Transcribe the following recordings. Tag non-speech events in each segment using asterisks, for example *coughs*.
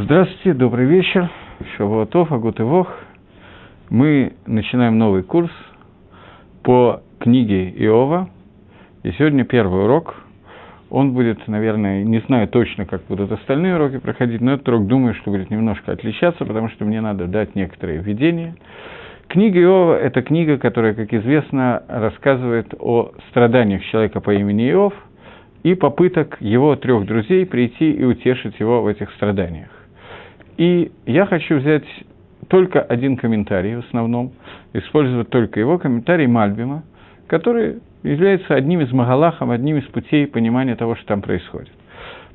Здравствуйте, добрый вечер. Шавуатов, Агут и Вох. Мы начинаем новый курс по книге Иова. И сегодня первый урок. Он будет, наверное, не знаю точно, как будут остальные уроки проходить, но этот урок, думаю, что будет немножко отличаться, потому что мне надо дать некоторые введения. Книга Иова – это книга, которая, как известно, рассказывает о страданиях человека по имени Иов и попыток его трех друзей прийти и утешить его в этих страданиях. И я хочу взять только один комментарий в основном, использовать только его комментарий Мальбима, который является одним из магалахов, одним из путей понимания того, что там происходит.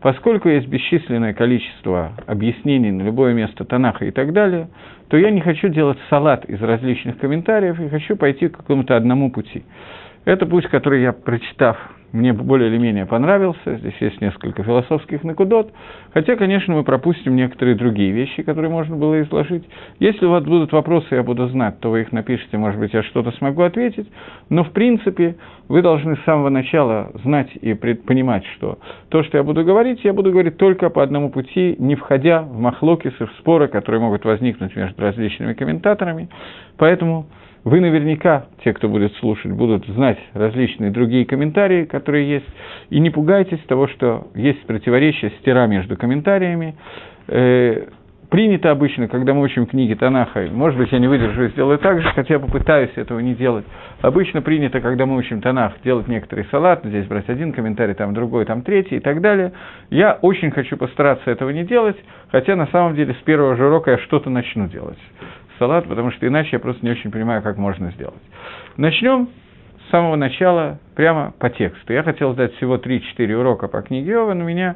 Поскольку есть бесчисленное количество объяснений на любое место Танаха и так далее, то я не хочу делать салат из различных комментариев и хочу пойти к какому-то одному пути. Это путь, который я, прочитав мне более или менее понравился, здесь есть несколько философских накудот, хотя, конечно, мы пропустим некоторые другие вещи, которые можно было изложить. Если у вас будут вопросы, я буду знать, то вы их напишите, может быть, я что-то смогу ответить, но, в принципе, вы должны с самого начала знать и понимать, что то, что я буду говорить, я буду говорить только по одному пути, не входя в махлокисы, в споры, которые могут возникнуть между различными комментаторами, поэтому вы наверняка, те, кто будет слушать, будут знать различные другие комментарии, которые есть, и не пугайтесь того, что есть противоречие, стира между комментариями. Э, принято обычно, когда мы учим книги Танаха, может быть, я не выдержу и сделаю так же, хотя попытаюсь этого не делать. Обычно принято, когда мы учим Танах, делать некоторый салат, здесь брать один комментарий, там другой, там третий и так далее. Я очень хочу постараться этого не делать, хотя на самом деле с первого же урока я что-то начну делать салат, потому что иначе я просто не очень понимаю, как можно сделать. Начнем с самого начала, прямо по тексту. Я хотел сдать всего 3-4 урока по книге Иова, но меня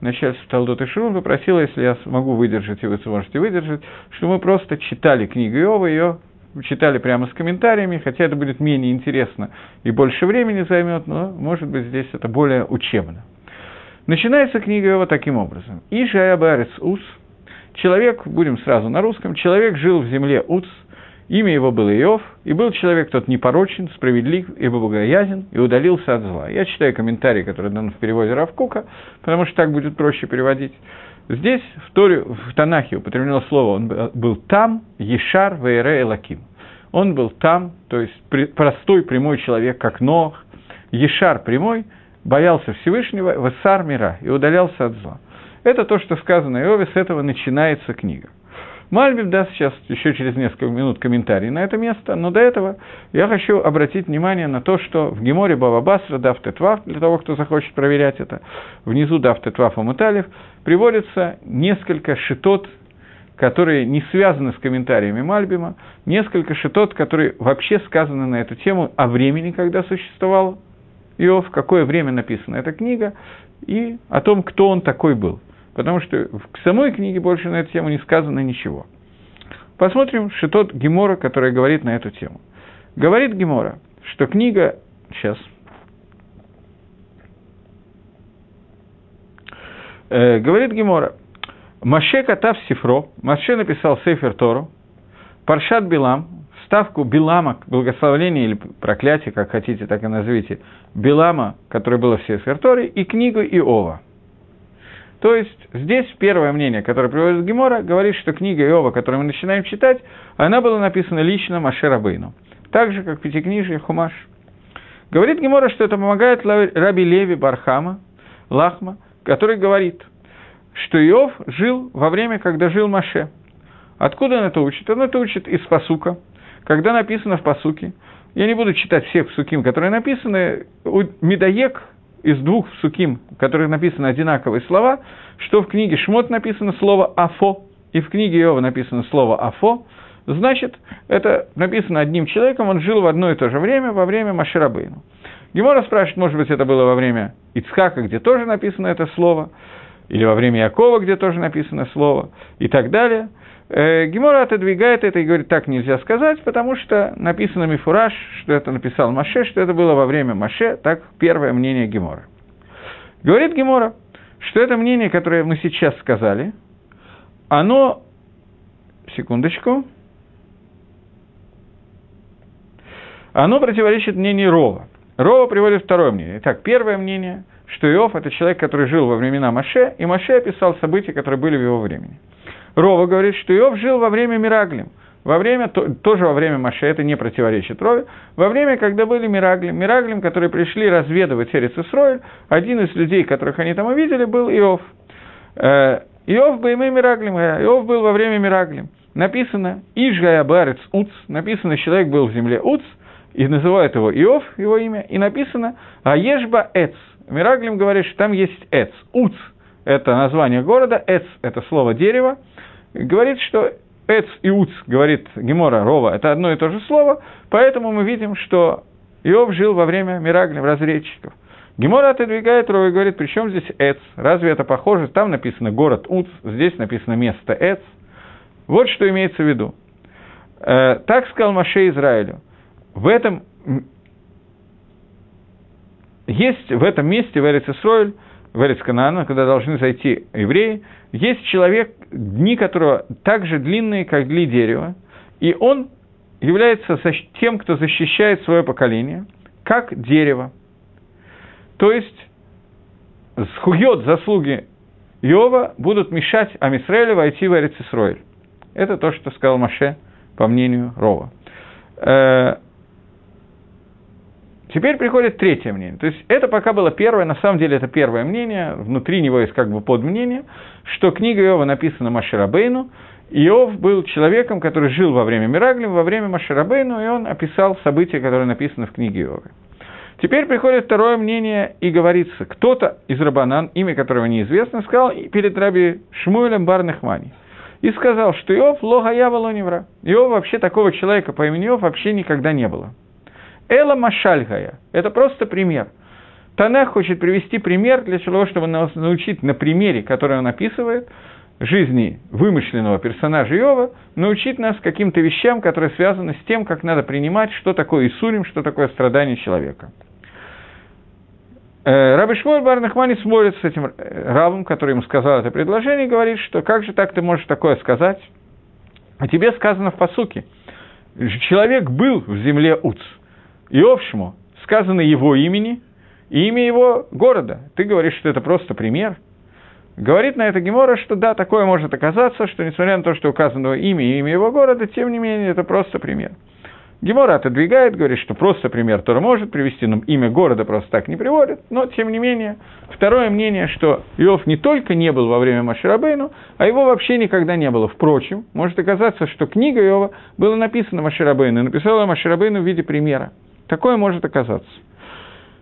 начальство Талдот и Шурун попросило, если я смогу выдержать, и вы сможете выдержать, что мы просто читали книгу Иова, ее читали прямо с комментариями, хотя это будет менее интересно и больше времени займет, но, может быть, здесь это более учебно. Начинается книга Иова таким образом. «Ишая Барец Ус» Человек, будем сразу на русском, человек жил в земле Уц, имя его было Иов, и был человек тот непорочен, справедлив и богоязен, и удалился от зла. Я читаю комментарий, который дан в переводе Равкука, потому что так будет проще переводить. Здесь в, Торе, в Танахе употреблено слово, он был там, Ешар, Вейре, Элаким. Он был там, то есть простой прямой человек, как Нох, Ешар прямой, боялся Всевышнего, Весар мира, и удалялся от зла. Это то, что сказано Иове, с этого начинается книга. Мальбим даст сейчас еще через несколько минут комментарий на это место, но до этого я хочу обратить внимание на то, что в Геморе Баба Басра, Дав Тетвав, для того, кто захочет проверять это, внизу Дав Тетвав Амуталев, приводится несколько шитот, которые не связаны с комментариями Мальбима, несколько шитот, которые вообще сказаны на эту тему о времени, когда существовал Иов, какое время написана эта книга, и о том, кто он такой был потому что в самой книге больше на эту тему не сказано ничего. Посмотрим Шитот Гемора, который говорит на эту тему. Говорит Гемора, что книга... Сейчас. Э, говорит Гемора, Маше Катав Сифро, Маше написал Сейфер Тору, Паршат Билам, ставку Билама, благословление или проклятие, как хотите, так и назовите, Билама, которое было в Сейфер Торе, и книгу Иова – то есть здесь первое мнение, которое приводит Гемора, говорит, что книга Иова, которую мы начинаем читать, она была написана лично Маше Рабейну, так же, как Пятикнижие Хумаш. Говорит Гемора, что это помогает Раби Леви Бархама, Лахма, который говорит, что Иов жил во время, когда жил Маше. Откуда он это учит? Он это учит из Пасука, когда написано в Пасуке. Я не буду читать всех псуким, которые написаны. У Медоек, из двух суким, в которых написаны одинаковые слова, что в книге Шмот написано слово «афо», и в книге Иова написано слово «афо», значит, это написано одним человеком, он жил в одно и то же время, во время Маширабейну. Гемора спрашивает, может быть, это было во время Ицхака, где тоже написано это слово, или во время Якова, где тоже написано слово, и так далее. Э, Гемора отодвигает это и говорит, так нельзя сказать, потому что написано Мифураж, что это написал Маше, что это было во время Маше, так первое мнение Гемора. Говорит Гемора, что это мнение, которое мы сейчас сказали, оно, секундочку, оно противоречит мнению Рова. Рова приводит второе мнение. Итак, первое мнение, что Иов – это человек, который жил во времена Маше, и Маше описал события, которые были в его времени – Рова говорит, что Иов жил во время Мираглим. Во время, тоже во время Маше, это не противоречит Рове, во время, когда были Мираглим, Мираглим, которые пришли разведывать Эрец Исроиль, один из людей, которых они там увидели, был Иов. Э, Иов бы имей Мираглим, Иов был во время Мираглим. Написано «Ишгая барец уц», написано «Человек был в земле уц», и называют его Иов, его имя, и написано «Аешба эц». Мираглим говорит, что там есть эц. Уц – это название города, эц – это слово дерево. Говорит, что эц и уц, говорит Гемора Рова, это одно и то же слово, поэтому мы видим, что Иов жил во время Мираглим, разведчиков. Гемора отодвигает Рова и говорит, при чем здесь Эц? Разве это похоже? Там написано город Уц, здесь написано место Эц. Вот что имеется в виду. Э, так сказал Маше Израилю. В этом есть в этом месте, в Эрицесройль, в Эрицканаана, когда должны зайти евреи, есть человек, дни которого так же длинные, как дни дерева, и он является тем, кто защищает свое поколение, как дерево. То есть, схует заслуги Иова будут мешать Амисраэлю войти в Эрицисроэль. Это то, что сказал Маше, по мнению Рова. Теперь приходит третье мнение. То есть это пока было первое, на самом деле это первое мнение, внутри него есть как бы подмнение, что книга Иова написана Маширабейну, Иов был человеком, который жил во время Мираглим, во время Маширабейну, и он описал события, которые написаны в книге Иова. Теперь приходит второе мнение и говорится, кто-то из Рабанан, имя которого неизвестно, сказал перед раби Шмуэлем Барнахмани, и сказал, что Иов логая волоневра. Иов вообще такого человека по имени Иов вообще никогда не было. Эла Машальгая – это просто пример. Танах хочет привести пример для того, чтобы нас научить на примере, который он описывает, жизни вымышленного персонажа Иова, научить нас каким-то вещам, которые связаны с тем, как надо принимать, что такое Исурим, что такое страдание человека. Э, Раби Шмуэль Барнахмани смотрит с этим э, рабом, который ему сказал это предложение, и говорит, что как же так ты можешь такое сказать? А тебе сказано в посуке. Человек был в земле Уц. И общему сказано его имени и имя его города. Ты говоришь, что это просто пример. Говорит на это Гемора, что да, такое может оказаться, что несмотря на то, что указано имя и имя его города, тем не менее это просто пример. Гемора отодвигает, говорит, что просто пример Тора может привести, но имя города просто так не приводит. Но, тем не менее, второе мнение, что Иов не только не был во время Маширабейну, а его вообще никогда не было. Впрочем, может оказаться, что книга Иова была написана Маширабейну, и написала Маширабейну в виде примера. Такое может оказаться.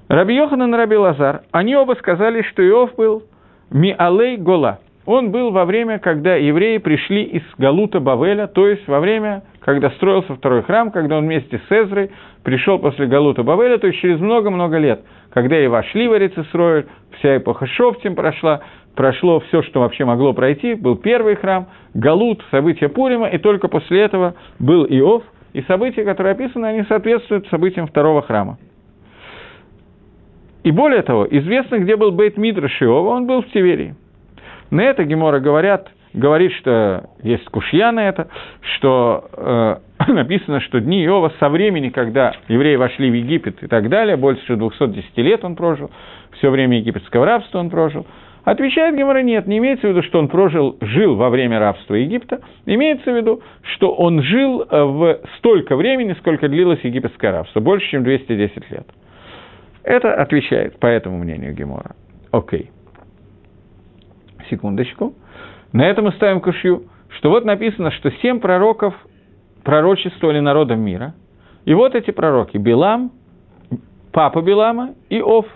Раби Йохан и Раби Лазар, они оба сказали, что Иов был Миалей Гола – он был во время, когда евреи пришли из Галута Бавеля, то есть во время, когда строился второй храм, когда он вместе с Эзрой пришел после Галута Бавеля, то есть через много-много лет, когда и вошли в Эрицесройль, вся эпоха Шофтим прошла, прошло все, что вообще могло пройти, был первый храм, Галут, события Пурима, и только после этого был Иов, и события, которые описаны, они соответствуют событиям второго храма. И более того, известно, где был Бейт Мидраш Иова, он был в Тиверии. На это Гемора говорят, говорит, что есть кушья на это, что э, *coughs* написано, что дни Иова со времени, когда евреи вошли в Египет и так далее, больше 210 лет он прожил, все время египетского рабства он прожил. Отвечает Гемора, нет, не имеется в виду, что он прожил, жил во время рабства Египта, имеется в виду, что он жил э, в столько времени, сколько длилось египетское рабство, больше, чем 210 лет. Это отвечает по этому мнению Гемора. Окей. Секундочку. На этом мы ставим кушью, что вот написано, что семь пророков пророчествовали народам мира. И вот эти пророки – Билам, папа Билама и Оф,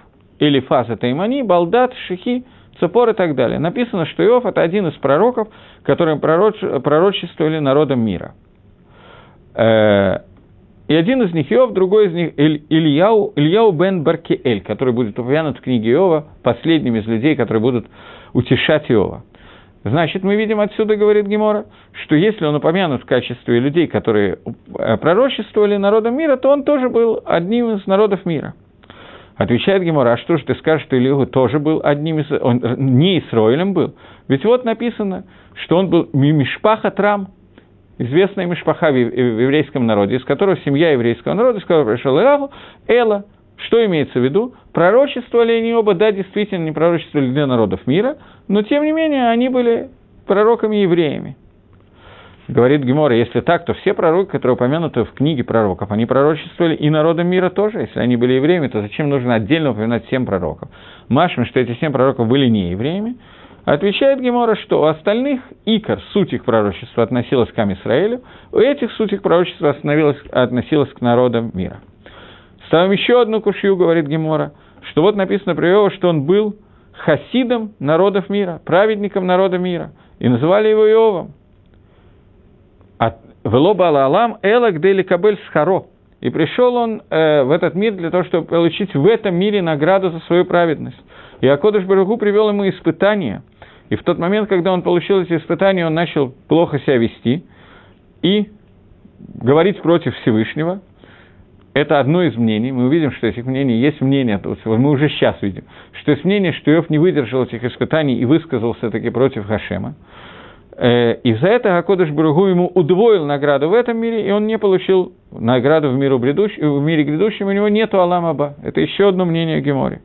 или Фаза Таймани, Балдат, Шихи, Цепор и так далее. Написано, что Иов – это один из пророков, пророч... пророчествовали народам мира. Э, и один из них Иов, другой из них Иль, Ильяу, Ильяу бен Баркиэль, который будет упомянут в книге Иова, последним из людей, которые будут утешать Иова. Значит, мы видим отсюда, говорит Гемора, что если он упомянут в качестве людей, которые э, пророчествовали народом мира, то он тоже был одним из народов мира. Отвечает Гемора, а что же ты скажешь, что Илиhu тоже был одним из... Он не Исроилем был. Ведь вот написано, что он был Мишпаха Трам, известная Мишпаха в еврейском народе, из которого семья еврейского народа, из которого пришел Илаху, Эла, что имеется в виду? Пророчествовали они оба, да, действительно, не пророчествовали для народов мира, но тем не менее они были пророками-евреями. Говорит Гемора, если так, то все пророки, которые упомянуты в книге пророков, они пророчествовали и народам мира тоже. Если они были евреями, то зачем нужно отдельно упоминать семь пророков? Машем, что эти семь пророков были не евреями. Отвечает Гемора, что у остальных икор, суть их пророчества относилась к Амисраэлю, у этих суть их пророчества относилась к народам мира. Ставим еще одну кушью, говорит Гемора, что вот написано про Иова, что он был хасидом народов мира, праведником народа мира, и называли его Иовом. Велоба Алам Элак Дели Кабель Схаро. И пришел он э, в этот мир для того, чтобы получить в этом мире награду за свою праведность. И Акодыш Баруху привел ему испытания. И в тот момент, когда он получил эти испытания, он начал плохо себя вести и говорить против Всевышнего. Это одно из мнений. Мы увидим, что этих мнений есть мнение, мы уже сейчас видим, что есть мнение, что Иов не выдержал этих испытаний и высказался таки против Хашема. Э, и за это Акодыш Баругу ему удвоил награду в этом мире, и он не получил награду в, миру грядущ... в мире грядущем, у него нету Аламаба. Это еще одно мнение Гемори.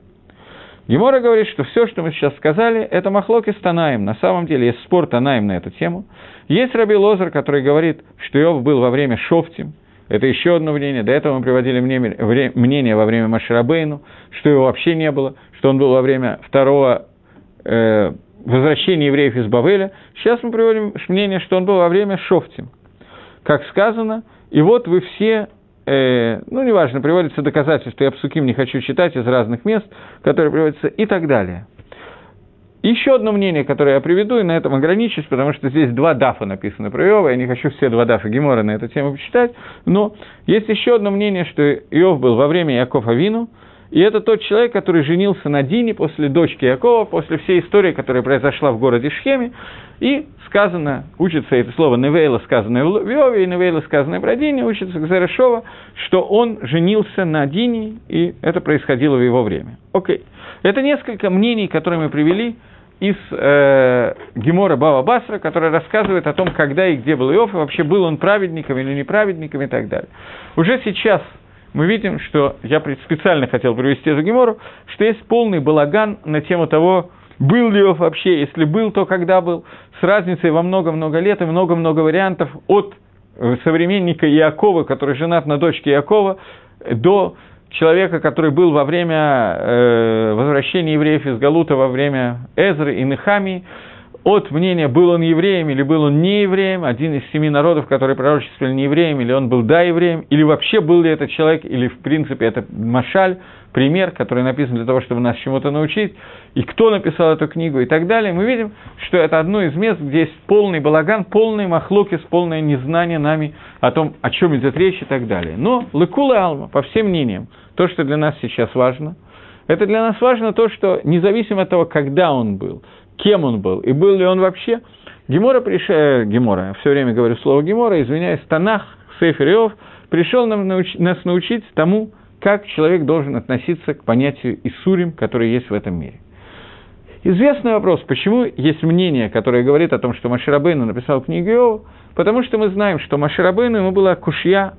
Гемора говорит, что все, что мы сейчас сказали, это махлоки с Танаем. На самом деле есть спор Танаем на эту тему. Есть Раби Лозер, который говорит, что Иов был во время Шофтим. Это еще одно мнение. До этого мы приводили мнение во время Маширабейну, что его вообще не было, что он был во время второго э, возвращения евреев из Бавеля. Сейчас мы приводим мнение, что он был во время Шофтим. Как сказано, и вот вы все э, ну, неважно, приводится доказательство, я псуким не хочу читать из разных мест, которые приводятся и так далее. Еще одно мнение, которое я приведу, и на этом ограничусь, потому что здесь два дафа написаны про Иова, я не хочу все два дафа Гемора на эту тему почитать, но есть еще одно мнение, что Иов был во время Якова Вину, и это тот человек, который женился на Дине после дочки Якова, после всей истории, которая произошла в городе Шхеме, и сказано, учится это слово Невейла, сказанное в Иове, и Невейла, сказанное про Дине, учится Гзерешова, что он женился на Дине, и это происходило в его время. Окей. Это несколько мнений, которые мы привели из э, Гемора Бава Басра, который рассказывает о том, когда и где был Иов, и вообще был он праведником или неправедником и так далее. Уже сейчас мы видим, что я специально хотел привести эту Гемору, что есть полный балаган на тему того, был ли Иов вообще, если был, то когда был, с разницей во много-много лет и много-много вариантов от э, современника Иакова, который женат на дочке Иакова, до человека, который был во время э, возвращения евреев из Галута, во время Эзры и Нехамии, от мнения, был он евреем или был он не евреем, один из семи народов, которые пророчествовали не евреем, или он был да евреем, или вообще был ли этот человек, или в принципе это Машаль, пример, который написан для того, чтобы нас чему-то научить, и кто написал эту книгу и так далее, мы видим, что это одно из мест, где есть полный балаган, полный махлокис, полное незнание нами о том, о чем идет речь и так далее. Но Лекула Алма, по всем мнениям, то, что для нас сейчас важно, это для нас важно то, что независимо от того, когда он был, кем он был и был ли он вообще. Гемора, приш... э, Гемора, все время говорю слово Гемора, извиняюсь, Танах, Сейфер Иов, пришел нам науч... нас научить тому, как человек должен относиться к понятию Исурим, который есть в этом мире. Известный вопрос, почему есть мнение, которое говорит о том, что Маширабейну написал книгу Иова, потому что мы знаем, что Маширабейну ему была кушья,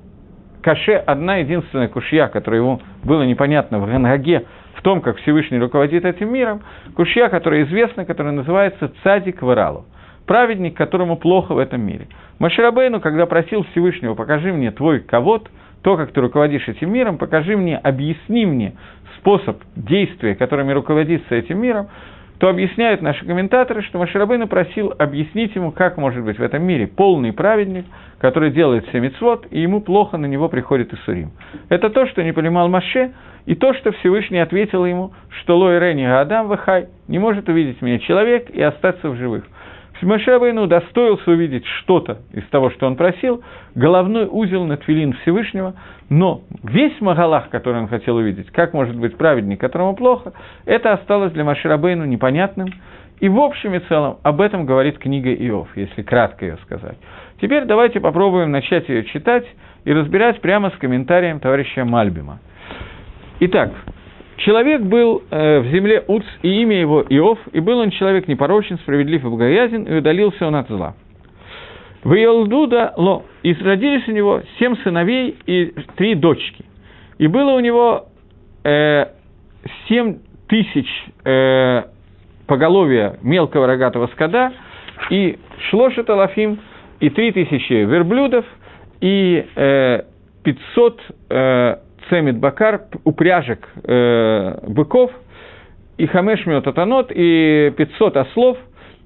каше, одна единственная кушья, которая ему было непонятно в Гангаге, в том, как Всевышний руководит этим миром, кушья, которая известна, которая называется Цадик Варалу, праведник, которому плохо в этом мире. Маширабейну, когда просил Всевышнего, покажи мне твой ковод, то, как ты руководишь этим миром, покажи мне, объясни мне способ действия, которыми руководится этим миром, то объясняют наши комментаторы, что Маширабейну просил объяснить ему, как может быть в этом мире полный праведник, который делает все мецвод, и ему плохо на него приходит Исурим. Это то, что не понимал Маше, и то, что Всевышний ответил ему, что Лой Рени Адам Вахай не может увидеть меня человек и остаться в живых. Мошерабейну удостоился увидеть что-то из того, что он просил, головной узел на твилин Всевышнего, но весь Магалах, который он хотел увидеть, как может быть праведник, которому плохо, это осталось для Маширабейну непонятным, и в общем и целом об этом говорит книга Иов, если кратко ее сказать. Теперь давайте попробуем начать ее читать и разбирать прямо с комментарием товарища Мальбима. Итак, Человек был э, в земле Уц, и имя его Иов, и был он человек непорочен, справедлив и богоязен, и удалился он от зла. В Йолдуда Ло, и родились у него семь сыновей и три дочки. И было у него э, семь тысяч э, поголовья мелкого рогатого скота, и шлошет Алафим и 3000 верблюдов, и э, 500 э, цемит бакар, упряжек э, быков, и хамеш атанот, и 500 ослов,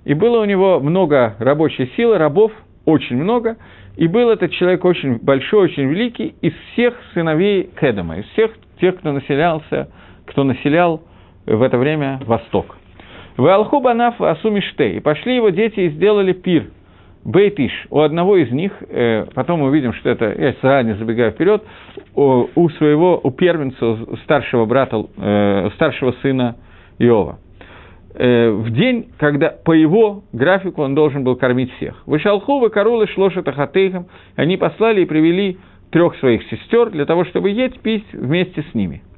и было у него много рабочей силы, рабов, очень много, и был этот человек очень большой, очень великий, из всех сыновей Кедама, из всех тех, кто населялся, кто населял в это время Восток. В Алху Банаф Асумиште, и пошли его дети и сделали пир – Бейтиш, у одного из них, э, потом мы увидим, что это, я заранее забегаю вперед, у, у своего, у первенца, старшего брата, э, старшего сына Иова. Э, в день, когда по его графику он должен был кормить всех. Вышалху, выкорулы, шлоша тахатейхам, они послали и привели трех своих сестер для того, чтобы есть, пить вместе с ними –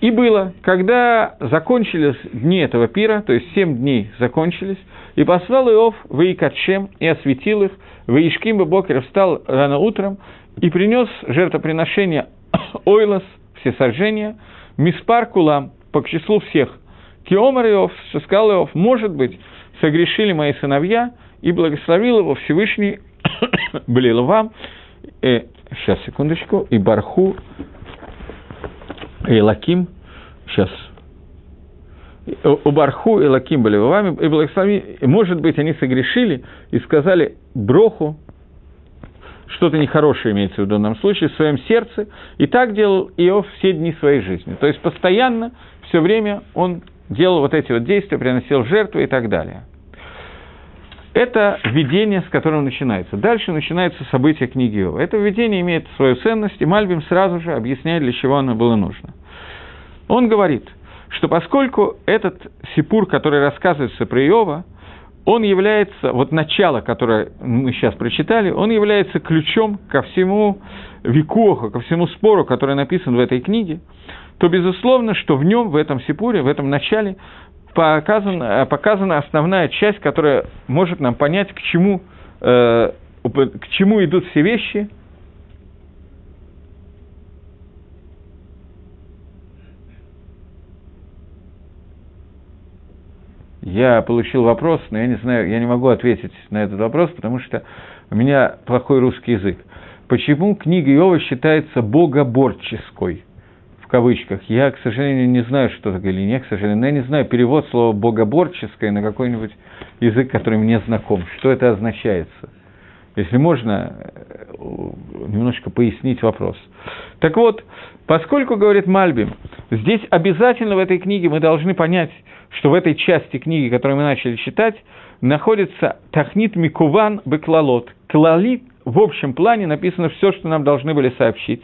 и было, когда закончились дни этого пира, то есть семь дней закончились, и послал Иов в Икачем и осветил их, в Ишким Бокер встал рано утром и принес жертвоприношение *coughs* Ойлас, все сожжения, Миспар Кулам, по числу всех. Киомар Иов, сказал Иов, может быть, согрешили мои сыновья, и благословил его Всевышний, *coughs* блил вам, э, сейчас, секундочку, и Барху Элаким, сейчас, у Барху и Лаким были вами, и благослови, может быть, они согрешили и сказали Броху, что-то нехорошее имеется в данном случае, в своем сердце, и так делал Иов все дни своей жизни. То есть постоянно, все время он делал вот эти вот действия, приносил жертвы и так далее. Это видение, с которым начинается. Дальше начинается событие книги Иова. Это видение имеет свою ценность, и Мальбим сразу же объясняет, для чего оно было нужно. Он говорит, что поскольку этот сипур, который рассказывается про Иова, он является, вот начало, которое мы сейчас прочитали, он является ключом ко всему викоху, ко всему спору, который написан в этой книге, то безусловно, что в нем, в этом сипуре, в этом начале показана, показана основная часть, которая может нам понять, к чему, э, к чему идут все вещи, Я получил вопрос, но я не знаю, я не могу ответить на этот вопрос, потому что у меня плохой русский язык. Почему книга Иова считается богоборческой? В кавычках. Я, к сожалению, не знаю, что такое или нет, к сожалению. Но я не знаю перевод слова богоборческое на какой-нибудь язык, который мне знаком. Что это означается? Если можно, э, немножко пояснить вопрос. Так вот, поскольку, говорит Мальбим, здесь обязательно в этой книге мы должны понять, что в этой части книги, которую мы начали читать, находится Тахнит Микуван Беклалот. Клалит в общем плане написано все, что нам должны были сообщить,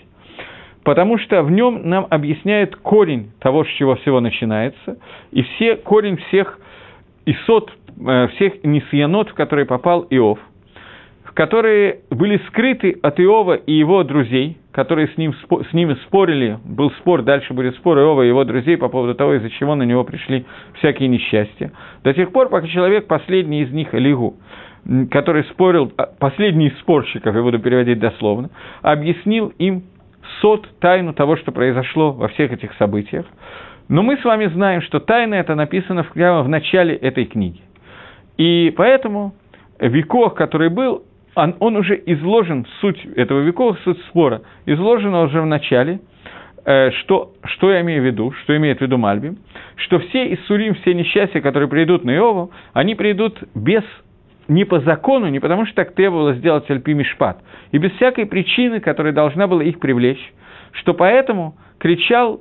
потому что в нем нам объясняет корень того, с чего всего начинается, и все, корень всех исот, э, всех несьянот, в которые попал Иов – которые были скрыты от Иова и его друзей, которые с, ним, с ними спорили, был спор, дальше будет спор Иова и его друзей по поводу того, из-за чего на него пришли всякие несчастья. До тех пор, пока человек, последний из них, Элигу, который спорил, а, последний из спорщиков, я буду переводить дословно, объяснил им сот, тайну того, что произошло во всех этих событиях. Но мы с вами знаем, что тайна это написано прямо в начале этой книги. И поэтому Викох, который был, он, он уже изложен, суть этого веков, суть спора, изложена уже в начале, э, что, что я имею в виду, что имеет в виду Мальби, что все Иссурим, все несчастья, которые придут на Иову, они придут без не по закону, не потому что так требовалось сделать Альпи Мишпат, и без всякой причины, которая должна была их привлечь, что поэтому кричал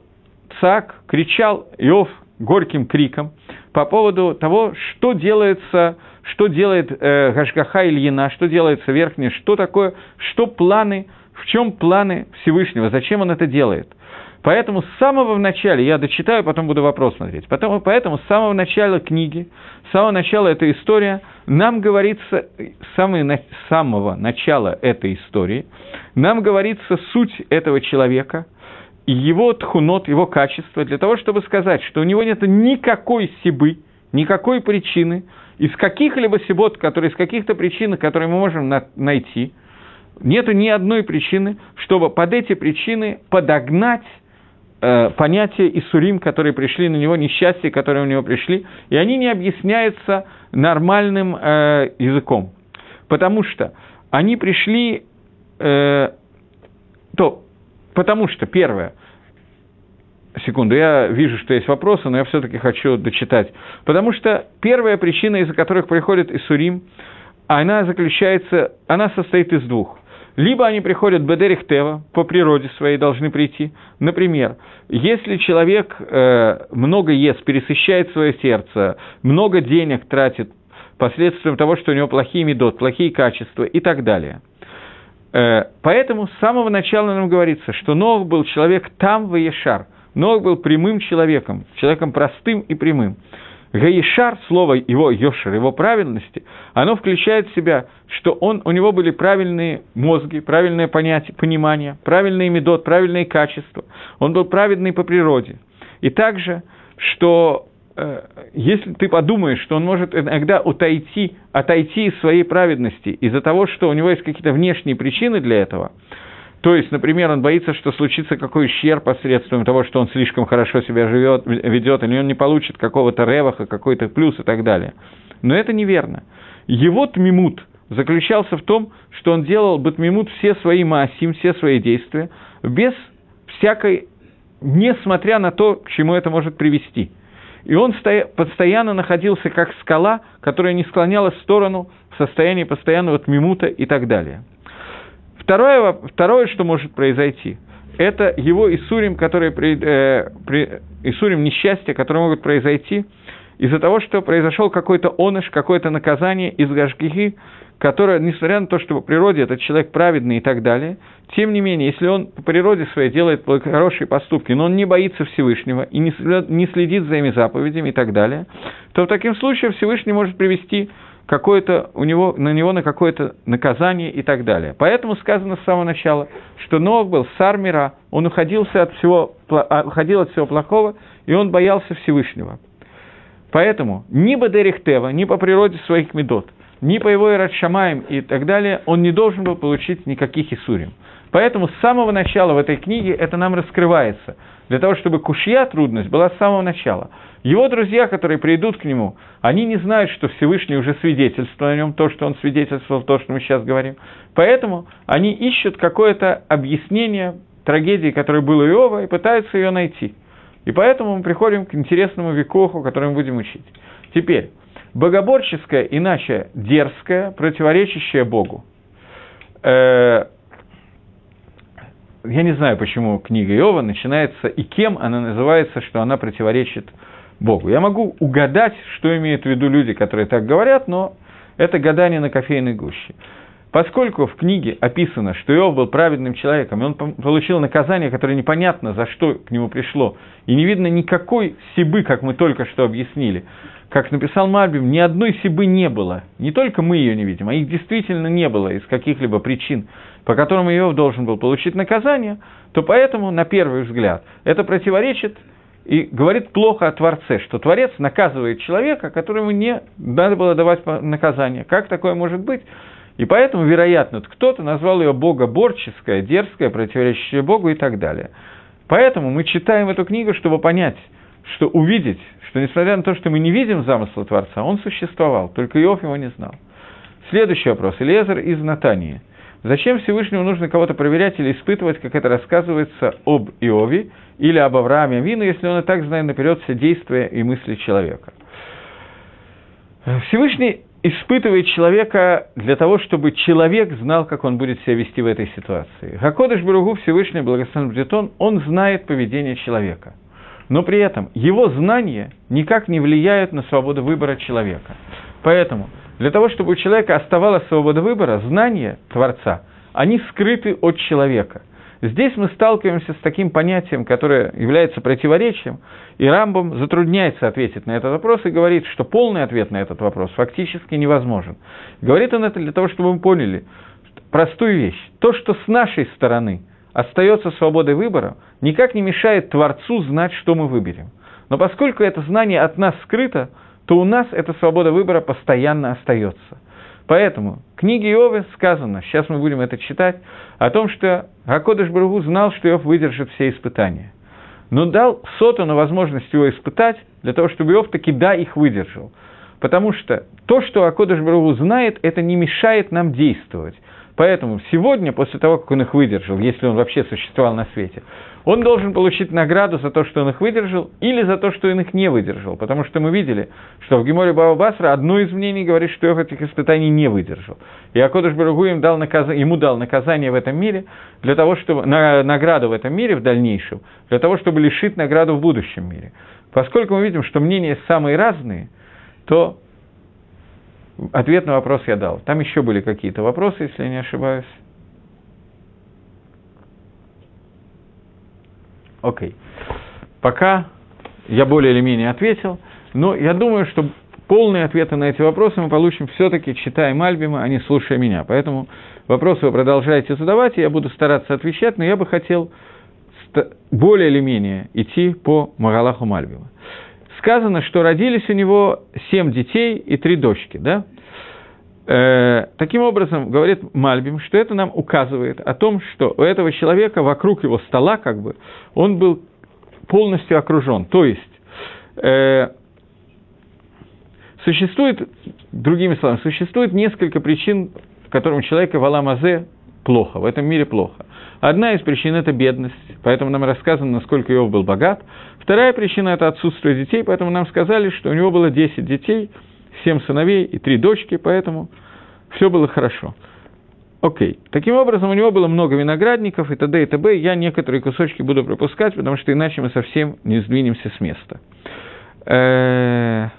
Цак, кричал Иов горьким криком по поводу того, что делается что делает э, Гашгаха Ильина, что делается верхнее, что такое, что планы, в чем планы Всевышнего, зачем он это делает. Поэтому с самого начала, я дочитаю, потом буду вопрос смотреть, поэтому, поэтому с самого начала книги, с самого начала этой истории, нам говорится, самый, с самого начала этой истории, нам говорится суть этого человека, его тхунот, его качество, для того, чтобы сказать, что у него нет никакой сибы, никакой причины, из каких-либо сибот, которые из каких-то причин, которые мы можем на, найти, нету ни одной причины, чтобы под эти причины подогнать э, понятия Исурим, которые пришли на него, несчастья, которые у него пришли, и они не объясняются нормальным э, языком. Потому что они пришли, э, то, потому что, первое, секунду, я вижу, что есть вопросы, но я все-таки хочу дочитать. Потому что первая причина, из-за которых приходит Исурим, она заключается, она состоит из двух. Либо они приходят Бедерих Тева, по природе своей должны прийти. Например, если человек э, много ест, пересыщает свое сердце, много денег тратит последствием того, что у него плохие медот, плохие качества и так далее. Э, поэтому с самого начала нам говорится, что Ног был человек там в Ешар. Ног был прямым человеком, человеком простым и прямым. Гаишар, слово его Йошер, его правильности, оно включает в себя, что он, у него были правильные мозги, правильное понятие, понимание, правильный медот, правильные качества. Он был праведный по природе. И также, что э, если ты подумаешь, что он может иногда отойти, отойти из своей праведности из-за того, что у него есть какие-то внешние причины для этого – то есть, например, он боится, что случится какой ущерб посредством того, что он слишком хорошо себя живет, ведет, или он не получит какого-то реваха, какой-то плюс и так далее. Но это неверно. Его тмимут заключался в том, что он делал батмимут все свои маасим, все свои действия, без всякой, несмотря на то, к чему это может привести. И он постоянно находился как скала, которая не склонялась в сторону в состоянии постоянного тмимута и так далее. Второе, второе, что может произойти, это его Исурим, которые, э, при, Исурим несчастья, которые могут произойти из-за того, что произошел какой-то оныш, какое-то наказание из Гашгихи, которое, несмотря на то, что по природе этот человек праведный и так далее, тем не менее, если он по природе своей делает хорошие поступки, но он не боится Всевышнего и не следит за ими заповедями и так далее, то в таком случае Всевышний может привести какое-то, у него, на него на какое-то наказание и так далее. Поэтому сказано с самого начала, что Ног был сар мира, он уходился от всего, а, уходил от всего плохого, и он боялся Всевышнего. Поэтому ни Бадерих Тева, ни по природе своих медот, ни по его Ирадшамаем и так далее, он не должен был получить никаких Исурим. Поэтому с самого начала в этой книге это нам раскрывается, для того, чтобы кушья трудность была с самого начала – его друзья, которые придут к нему, они не знают, что Всевышний уже свидетельствовал о нем, то, что он свидетельствовал, то, что мы сейчас говорим. Поэтому они ищут какое-то объяснение трагедии, которая была Иова, и пытаются ее найти. И поэтому мы приходим к интересному векоху, который мы будем учить. Теперь, богоборческое, иначе дерзкое, противоречащее Богу. Э, я не знаю, почему книга Иова начинается, и кем она называется, что она противоречит Богу. Я могу угадать, что имеют в виду люди, которые так говорят, но это гадание на кофейной гуще. Поскольку в книге описано, что Иов был праведным человеком, и он получил наказание, которое непонятно, за что к нему пришло, и не видно никакой сибы, как мы только что объяснили, как написал Мальбим, ни одной сибы не было. Не только мы ее не видим, а их действительно не было из каких-либо причин, по которым Иов должен был получить наказание, то поэтому, на первый взгляд, это противоречит и говорит плохо о Творце, что Творец наказывает человека, которому не надо было давать наказание. Как такое может быть? И поэтому, вероятно, кто-то назвал ее богоборческое, дерзкое, противоречащее Богу и так далее. Поэтому мы читаем эту книгу, чтобы понять, что увидеть, что несмотря на то, что мы не видим замысла Творца, он существовал, только Иов его не знал. Следующий вопрос. Илезер из Натании. Зачем Всевышнему нужно кого-то проверять или испытывать, как это рассказывается об Иове, или об Аврааме Вину, если он и так знает наперед все действия и мысли человека. Всевышний испытывает человека для того, чтобы человек знал, как он будет себя вести в этой ситуации. Гакодыш Баругу Всевышний Благословен Бретон, он знает поведение человека. Но при этом его знания никак не влияют на свободу выбора человека. Поэтому для того, чтобы у человека оставалась свобода выбора, знания Творца, они скрыты от человека – Здесь мы сталкиваемся с таким понятием, которое является противоречием, и Рамбом затрудняется ответить на этот вопрос и говорит, что полный ответ на этот вопрос фактически невозможен. Говорит он это для того, чтобы мы поняли простую вещь. То, что с нашей стороны остается свободой выбора, никак не мешает Творцу знать, что мы выберем. Но поскольку это знание от нас скрыто, то у нас эта свобода выбора постоянно остается. Поэтому в книге Иовы сказано, сейчас мы будем это читать, о том, что Гакодыш Баругу знал, что Иов выдержит все испытания. Но дал Сотану возможность его испытать, для того, чтобы Иов таки да их выдержал. потому что то, что Акодыш Барагу знает, это не мешает нам действовать. Поэтому сегодня, после того, как он их выдержал, если он вообще существовал на свете, он должен получить награду за то, что он их выдержал, или за то, что он их не выдержал. Потому что мы видели, что в Геморе Баба Басра одно из мнений говорит, что Иов этих испытаний не выдержал. И Акодыш Барагу им дал наказ... ему дал наказание в этом мире, для того, чтобы... на... награду в этом мире в дальнейшем, для того, чтобы лишить награду в будущем мире. Поскольку мы видим, что мнения самые разные, то Ответ на вопрос я дал. Там еще были какие-то вопросы, если я не ошибаюсь. Окей. Пока я более или менее ответил, но я думаю, что полные ответы на эти вопросы мы получим все-таки, читая Мальбима, а не слушая меня. Поэтому вопросы вы продолжаете задавать, и я буду стараться отвечать, но я бы хотел более или менее идти по Магалаху Мальбима сказано, что родились у него семь детей и три дочки, да? Э, таким образом, говорит Мальбим, что это нам указывает о том, что у этого человека вокруг его стола, как бы, он был полностью окружен. То есть, э, существует, другими словами, существует несколько причин, которым человека в Аламазе плохо, в этом мире плохо. Одна из причин – это бедность, поэтому нам рассказано, насколько Иов был богат. Вторая причина – это отсутствие детей, поэтому нам сказали, что у него было 10 детей, 7 сыновей и 3 дочки, поэтому все было хорошо. Окей. Таким образом, у него было много виноградников и т.д. и т.б. Я некоторые кусочки буду пропускать, потому что иначе мы совсем не сдвинемся с места. Э,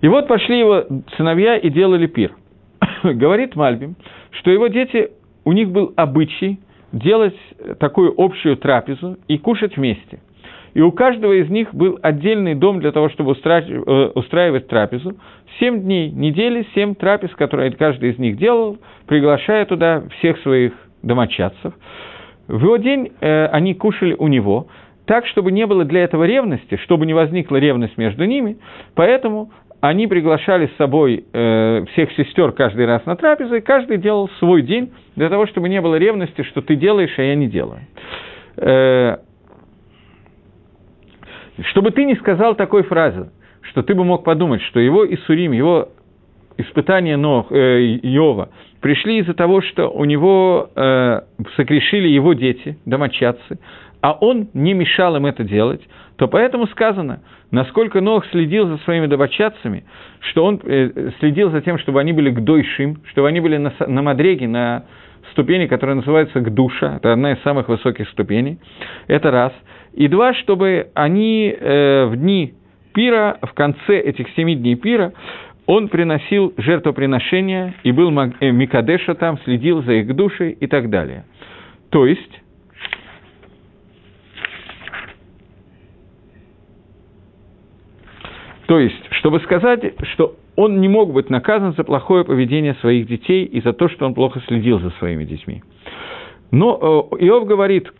и вот пошли его сыновья и делали пир. *coughs* Говорит Мальбим, что его дети, у них был обычай делать такую общую трапезу и кушать вместе – и у каждого из них был отдельный дом для того, чтобы э, устраивать трапезу. Семь дней недели, семь трапез, которые каждый из них делал, приглашая туда всех своих домочадцев. В его день э, они кушали у него, так, чтобы не было для этого ревности, чтобы не возникла ревность между ними, поэтому они приглашали с собой э, всех сестер каждый раз на трапезу, и каждый делал свой день для того, чтобы не было ревности, что ты делаешь, а я не делаю. Э, чтобы ты не сказал такой фразы, что ты бы мог подумать, что его Исурим, его испытания Нох, э, Иова пришли из-за того, что у него э, согрешили его дети, домочадцы, а он не мешал им это делать, то поэтому сказано, насколько Нох следил за своими домочадцами, что он э, следил за тем, чтобы они были гдойшим, чтобы они были на, на мадреге, на ступени, которая называется гдуша, это одна из самых высоких ступеней, это раз – и два, чтобы они э, в дни пира, в конце этих семи дней пира, он приносил жертвоприношения и был э, Микадеша там, следил за их душей и так далее. То есть, то есть, чтобы сказать, что он не мог быть наказан за плохое поведение своих детей и за то, что он плохо следил за своими детьми. Но э, Иов говорит,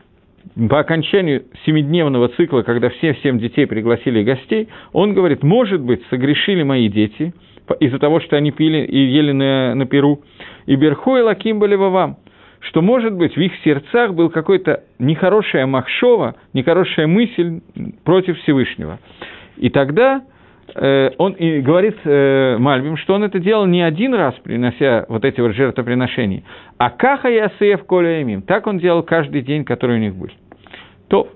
по окончанию семидневного цикла, когда все семь детей пригласили гостей, он говорит, может быть, согрешили мои дети из-за того, что они пили и ели на, на перу, и берху и лаким были вам, что, может быть, в их сердцах был какой-то нехорошая махшова, нехорошая мысль против Всевышнего. И тогда он и говорит э, Мальбим, что он это делал не один раз, принося вот эти вот жертвоприношения, а каха и асеев коля имим. Так он делал каждый день, который у них был. То,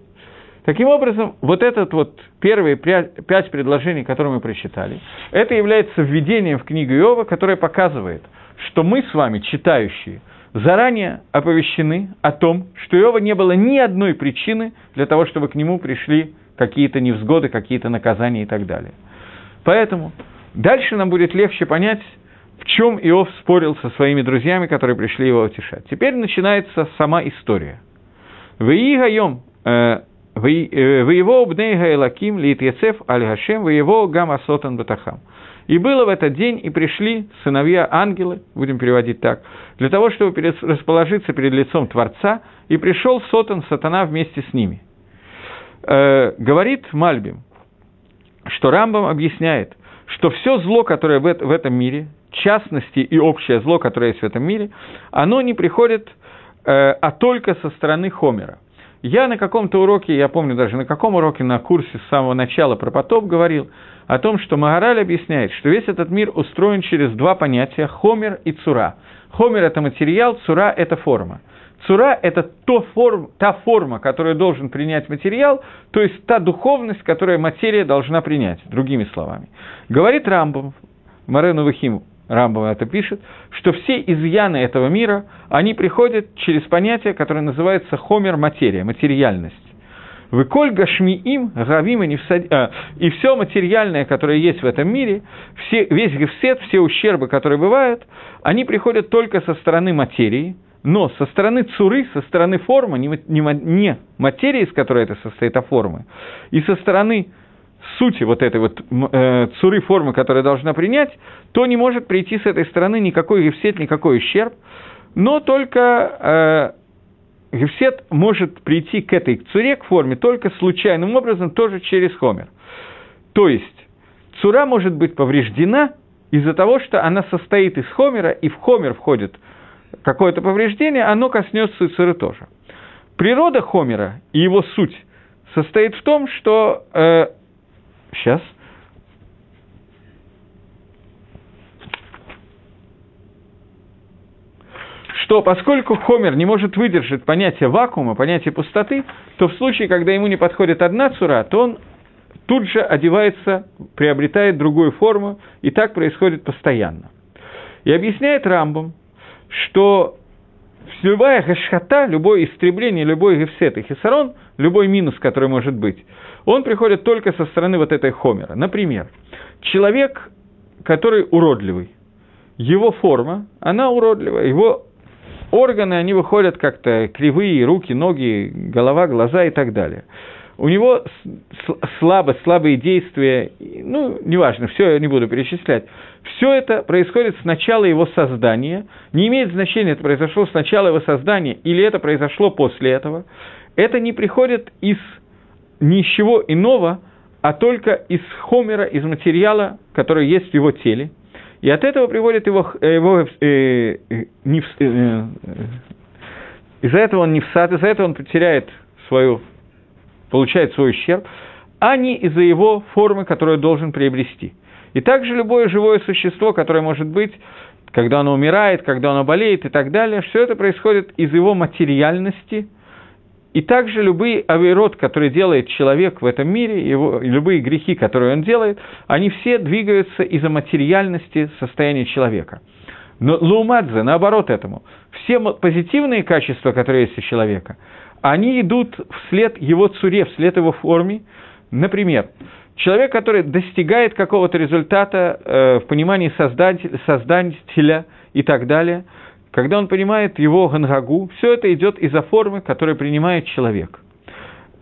таким образом, вот этот вот первые пять предложений, которые мы прочитали, это является введением в книгу Иова, которое показывает, что мы с вами, читающие, заранее оповещены о том, что Иова не было ни одной причины для того, чтобы к нему пришли какие-то невзгоды, какие-то наказания и так далее. Поэтому дальше нам будет легче понять, в чем Иов спорил со своими друзьями, которые пришли его утешать. Теперь начинается сама история. Ваигаем э, Воево бнейга элаким литьецев аль гашем, воево гам сотан батахам. И было в этот день, и пришли сыновья ангелы, будем переводить так, для того, чтобы расположиться перед лицом Творца, и пришел Сотан, сатана вместе с ними. Э, говорит Мальбим, что Рамбам объясняет, что все зло, которое в, в этом мире, в частности и общее зло, которое есть в этом мире, оно не приходит, э, а только со стороны Хомера. Я на каком-то уроке, я помню даже на каком уроке, на курсе с самого начала про потоп говорил о том, что Магараль объясняет, что весь этот мир устроен через два понятия – хомер и цура. Хомер – это материал, цура – это форма. Цура – это то форм, та форма, которую должен принять материал, то есть та духовность, которую материя должна принять, другими словами. Говорит Рамбам, Марену Вахим Рамбам это пишет, что все изъяны этого мира, они приходят через понятие, которое называется хомер материя, материальность. Выколь гашмиим, гавим и, всад... а, и все материальное, которое есть в этом мире, все, весь гефсет, все ущербы, которые бывают, они приходят только со стороны материи, но со стороны цуры, со стороны формы, не, не, не материи, из которой это состоит, а формы, и со стороны сути вот этой вот э, цуры формы, которая должна принять, то не может прийти с этой стороны никакой гефсет, никакой ущерб, но только э, гефсет может прийти к этой цуре, к форме, только случайным образом, тоже через хомер. То есть цура может быть повреждена из-за того, что она состоит из хомера, и в хомер входит какое-то повреждение, оно коснется и цуры тоже. Природа Хомера и его суть состоит в том, что... Э, сейчас. Что поскольку Хомер не может выдержать понятие вакуума, понятие пустоты, то в случае, когда ему не подходит одна цура, то он тут же одевается, приобретает другую форму, и так происходит постоянно. И объясняет Рамбом, что любая гашхата, любое истребление, любой гефсет и хисарон, любой минус, который может быть, он приходит только со стороны вот этой хомера. Например, человек, который уродливый, его форма, она уродливая, его органы, они выходят как-то кривые, руки, ноги, голова, глаза и так далее – у него слабость, слабые действия, ну, неважно, все я не буду перечислять. Все это происходит с начала его создания, не имеет значения, это произошло с начала его создания или это произошло после этого. Это не приходит из ничего иного, а только из хомера, из материала, который есть в его теле. И от этого приводит его, его э, э, не, э, э, из-за этого он не всад, из-за этого он потеряет свою получает свой ущерб, а не из-за его формы, которую должен приобрести. И также любое живое существо, которое может быть, когда оно умирает, когда оно болеет и так далее, все это происходит из его материальности. И также любые авирот, которые делает человек в этом мире, его, любые грехи, которые он делает, они все двигаются из-за материальности состояния человека. Но Лаумадзе, наоборот этому, все позитивные качества, которые есть у человека – они идут вслед его цуре, вслед его форме. Например, человек, который достигает какого-то результата э, в понимании создателя, создателя и так далее, когда он понимает его гангагу, все это идет из-за формы, которую принимает человек.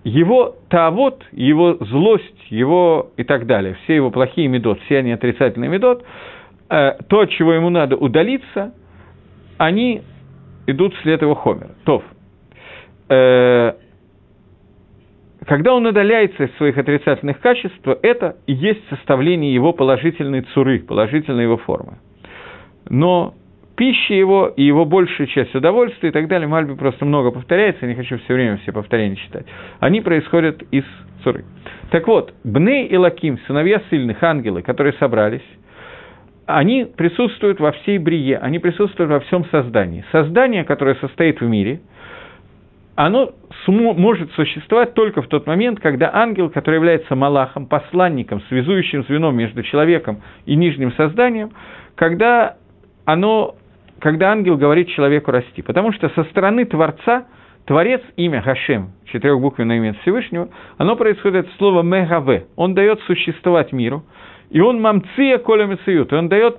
Его таавот, его злость, его и так далее, все его плохие медот, все они отрицательные медот, э, то, от чего ему надо удалиться, они идут вслед его хомера. Тов – Э, когда он удаляется из своих отрицательных качеств, это и есть составление его положительной цуры, положительной его формы. Но пища его и его большая часть удовольствия и так далее, Мальби просто много повторяется, я не хочу все время все повторения читать, они происходят из цуры. Так вот, Бней и Лаким, сыновья сильных ангелы, которые собрались, они присутствуют во всей брие, они присутствуют во всем создании. Создание, которое состоит в мире – оно может существовать только в тот момент, когда ангел, который является малахом, посланником, связующим звеном между человеком и нижним созданием, когда, оно, когда ангел говорит человеку расти. Потому что со стороны Творца, Творец, имя Хашем, четырехбуквенное имя Всевышнего, оно происходит от слова «мегаве». Он дает существовать миру, и он мамция коля мециют, и он дает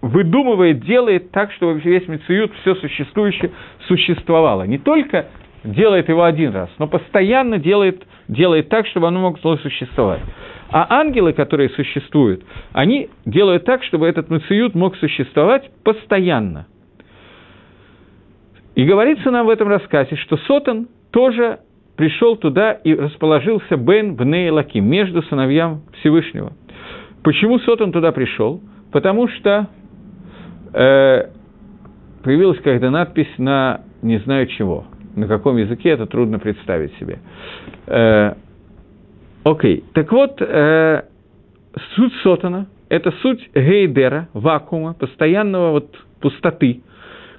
выдумывает, делает так, чтобы весь мециют, все существующее существовало. Не только делает его один раз, но постоянно делает, делает так, чтобы оно могло существовать. А ангелы, которые существуют, они делают так, чтобы этот мациют мог существовать постоянно. И говорится нам в этом рассказе, что Сотан тоже пришел туда и расположился Бен Бней Лаким, между сыновьям Всевышнего. Почему Сотан туда пришел? Потому что э, появилась когда надпись на не знаю чего – на каком языке это трудно представить себе. Э, окей, так вот, э, суть Сотана – это суть гейдера, вакуума, постоянного вот пустоты,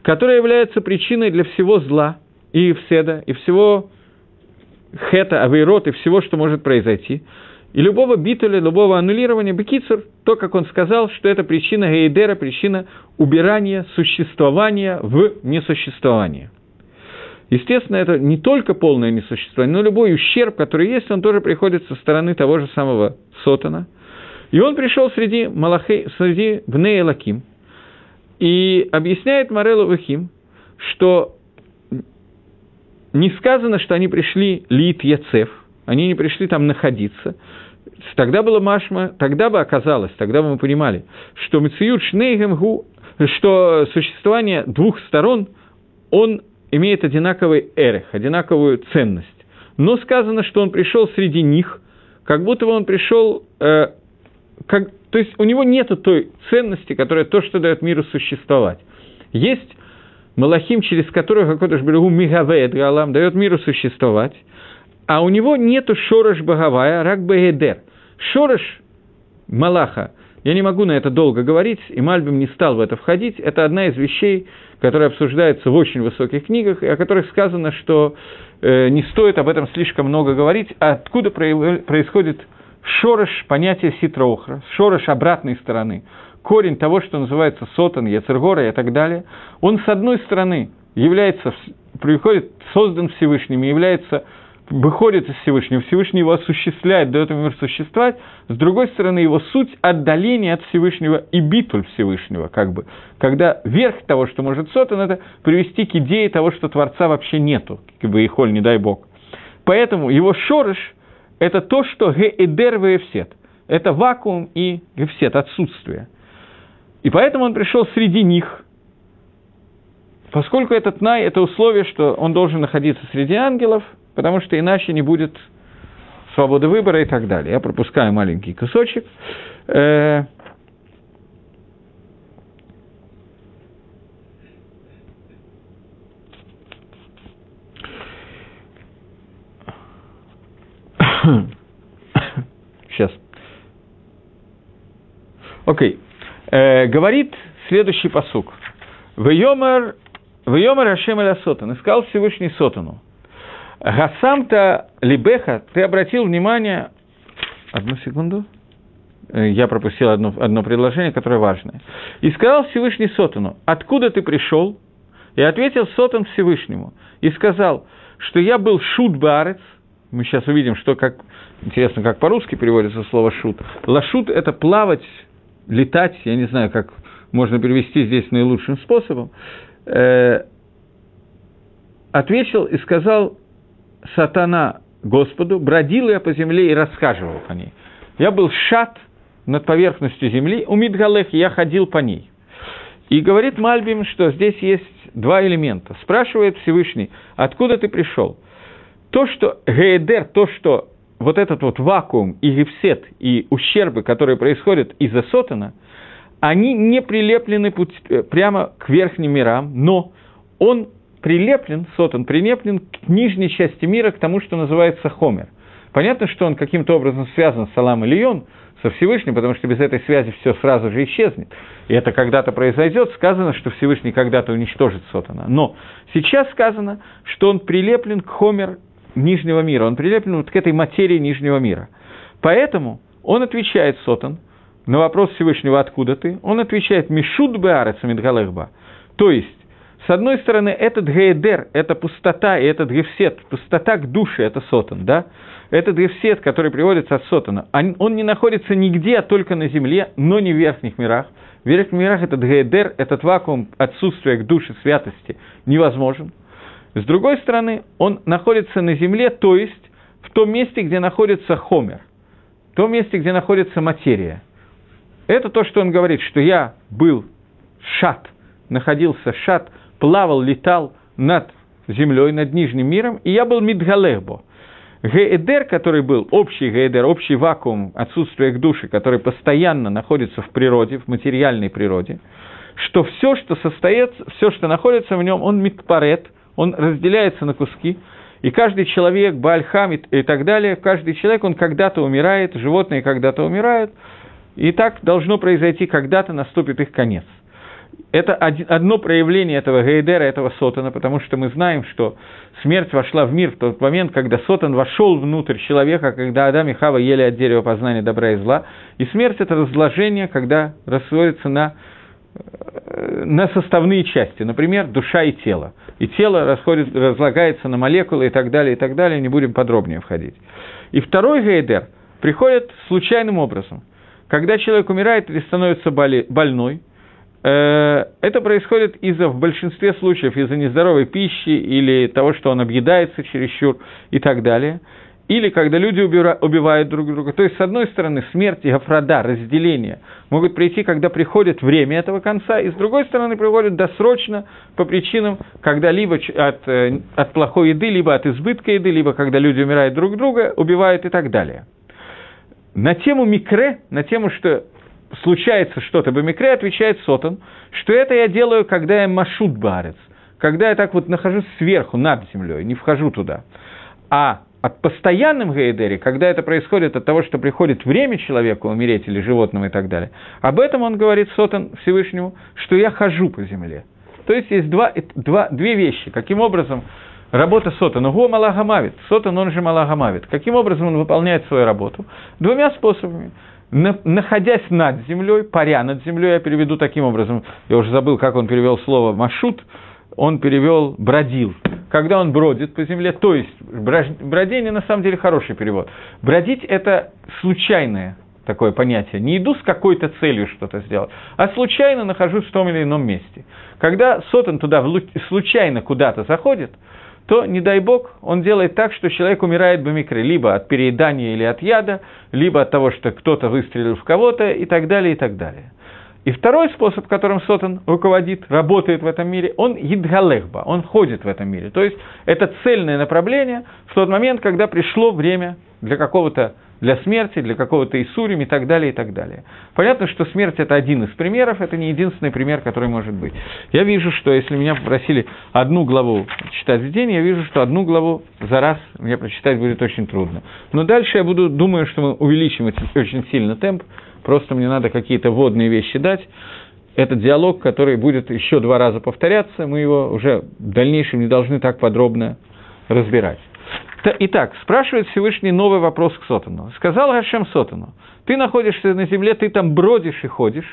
которая является причиной для всего зла и вседа, и всего хета, авейрот, и всего, что может произойти. И любого битуля, любого аннулирования, Бекицур, то, как он сказал, что это причина гейдера, причина убирания существования в несуществование. Естественно, это не только полное несуществование, но любой ущерб, который есть, он тоже приходит со стороны того же самого Сотана. И он пришел среди, Малахей, среди Бнея Лаким и объясняет Морелу Вахим, что не сказано, что они пришли Лит Яцев, они не пришли там находиться. Тогда было Машма, тогда бы оказалось, тогда бы мы понимали, что Мециют Шнейгем что существование двух сторон, он имеет одинаковый эрех, одинаковую ценность. Но сказано, что он пришел среди них, как будто бы он пришел, э, как, то есть у него нет той ценности, которая то, что дает миру существовать. Есть Малахим, через которого какой-то Бергу Мигавеет Галам дает миру существовать, а у него нету Шорош Багавая, Рак Бегедер. Шорош Малаха, я не могу на это долго говорить, и Мальбим не стал в это входить, это одна из вещей, которая обсуждается в очень высоких книгах, и о которых сказано, что э, не стоит об этом слишком много говорить, а откуда происходит шорош понятия ситроухра, шорош обратной стороны, корень того, что называется сотан, яцергора и так далее, он с одной стороны является, приходит, создан Всевышним, является выходит из Всевышнего, Всевышний его осуществляет, дает ему мир существовать, с другой стороны, его суть – отдаление от Всевышнего и битуль Всевышнего, как бы. Когда верх того, что может сотан, это привести к идее того, что Творца вообще нету, как бы Ихоль, не дай Бог. Поэтому его шорыш – это то, что геэдер веевсет. Это вакуум и гефсет, отсутствие. И поэтому он пришел среди них, поскольку этот най – это условие, что он должен находиться среди ангелов – потому что иначе не будет свободы выбора и так далее. Я пропускаю маленький кусочек. Э, *coughs* Сейчас. Окей. Э, говорит следующий посук. Вейомер, Ашем Эля Сотан. Искал Всевышний Сотану. Гасамта Либеха, ты обратил внимание... Одну секунду. Э, я пропустил одно, одно предложение, которое важное. «И сказал Всевышний Сотану, откуда ты пришел?» И ответил Сотан Всевышнему. И сказал, что я был шут барец. Мы сейчас увидим, что как... Интересно, как по-русски переводится слово шут. Лашут – это плавать, летать, я не знаю, как можно перевести здесь наилучшим способом. Э, ответил и сказал, сатана Господу, бродил я по земле и расхаживал по ней. Я был шат над поверхностью земли, у Мидгалех я ходил по ней. И говорит Мальбим, что здесь есть два элемента. Спрашивает Всевышний, откуда ты пришел? То, что Гейдер, то, что вот этот вот вакуум и гефсет, и ущербы, которые происходят из-за Сотана, они не прилеплены э, прямо к верхним мирам, но он прилеплен, сотан прилеплен к нижней части мира, к тому, что называется Хомер. Понятно, что он каким-то образом связан с Салам Ильон, со Всевышним, потому что без этой связи все сразу же исчезнет. И это когда-то произойдет, сказано, что Всевышний когда-то уничтожит Сотана. Но сейчас сказано, что он прилеплен к Хомер нижнего мира, он прилеплен вот к этой материи нижнего мира. Поэтому он отвечает Сотан на вопрос Всевышнего «Откуда ты?», он отвечает «Мишуд беарец мидгалехба», то есть с одной стороны, этот гейдер, это пустота, и этот гефсет, пустота к душе, это сотан, да? Этот гефсет, который приводится от сотана, он не находится нигде, а только на земле, но не в верхних мирах. В верхних мирах этот гейдер, этот вакуум отсутствия к душе святости невозможен. С другой стороны, он находится на земле, то есть в том месте, где находится хомер, в том месте, где находится материя. Это то, что он говорит, что я был шат, находился шат – плавал, летал над землей, над нижним миром, и я был Мидгалехбо. Геэдер, который был, общий геэдер, общий вакуум, отсутствие к душе, который постоянно находится в природе, в материальной природе, что все, что состоит, все, что находится в нем, он митпарет, он разделяется на куски, и каждый человек, Бальхам и так далее, каждый человек, он когда-то умирает, животные когда-то умирают, и так должно произойти, когда-то наступит их конец. Это одно проявление этого Гейдера, этого Сотана, потому что мы знаем, что смерть вошла в мир в тот момент, когда Сотан вошел внутрь человека, когда Адам и Хава ели от дерева познания добра и зла. И смерть – это разложение, когда расходится на, на составные части, например, душа и тело. И тело расходит, разлагается на молекулы и так далее, и так далее, не будем подробнее входить. И второй Гейдер приходит случайным образом. Когда человек умирает или становится больной – Э, это происходит из-за, в большинстве случаев, из-за нездоровой пищи или того, что он объедается чересчур и так далее. Или когда люди убивают друг друга. То есть, с одной стороны, смерть и гафрада, разделение, могут прийти, когда приходит время этого конца, и с другой стороны, приходят досрочно по причинам, когда либо от, э, от плохой еды, либо от избытка еды, либо когда люди умирают друг друга, убивают и так далее. На тему микре, на тему, что случается что-то, Бамикре отвечает Сотан, что это я делаю, когда я машут барец, когда я так вот нахожусь сверху, над землей, не вхожу туда. А от постоянном Гейдере, когда это происходит от того, что приходит время человеку умереть или животному и так далее, об этом он говорит Сотан Всевышнему, что я хожу по земле. То есть есть два, два, две вещи. Каким образом работа Сотана? Го Малагамавит. Сотан, он же Малагамавит. Каким образом он выполняет свою работу? Двумя способами находясь над землей, паря над землей, я переведу таким образом, я уже забыл, как он перевел слово «машут», он перевел «бродил». Когда он бродит по земле, то есть бродение на самом деле хороший перевод. Бродить – это случайное такое понятие. Не иду с какой-то целью что-то сделать, а случайно нахожусь в том или ином месте. Когда Сотан туда случайно куда-то заходит – то, не дай бог, он делает так, что человек умирает в микре, либо от переедания или от яда, либо от того, что кто-то выстрелил в кого-то, и так далее, и так далее. И второй способ, которым Сотан руководит, работает в этом мире, он едгалехба, он ходит в этом мире. То есть это цельное направление в тот момент, когда пришло время для какого-то для смерти, для какого-то Исурим и так далее, и так далее. Понятно, что смерть – это один из примеров, это не единственный пример, который может быть. Я вижу, что если меня попросили одну главу читать в день, я вижу, что одну главу за раз мне прочитать будет очень трудно. Но дальше я буду, думаю, что мы увеличим очень сильно темп, просто мне надо какие-то водные вещи дать. Этот диалог, который будет еще два раза повторяться, мы его уже в дальнейшем не должны так подробно разбирать. Итак, спрашивает Всевышний новый вопрос к Сотану. Сказал Гашем Сотану, ты находишься на земле, ты там бродишь и ходишь.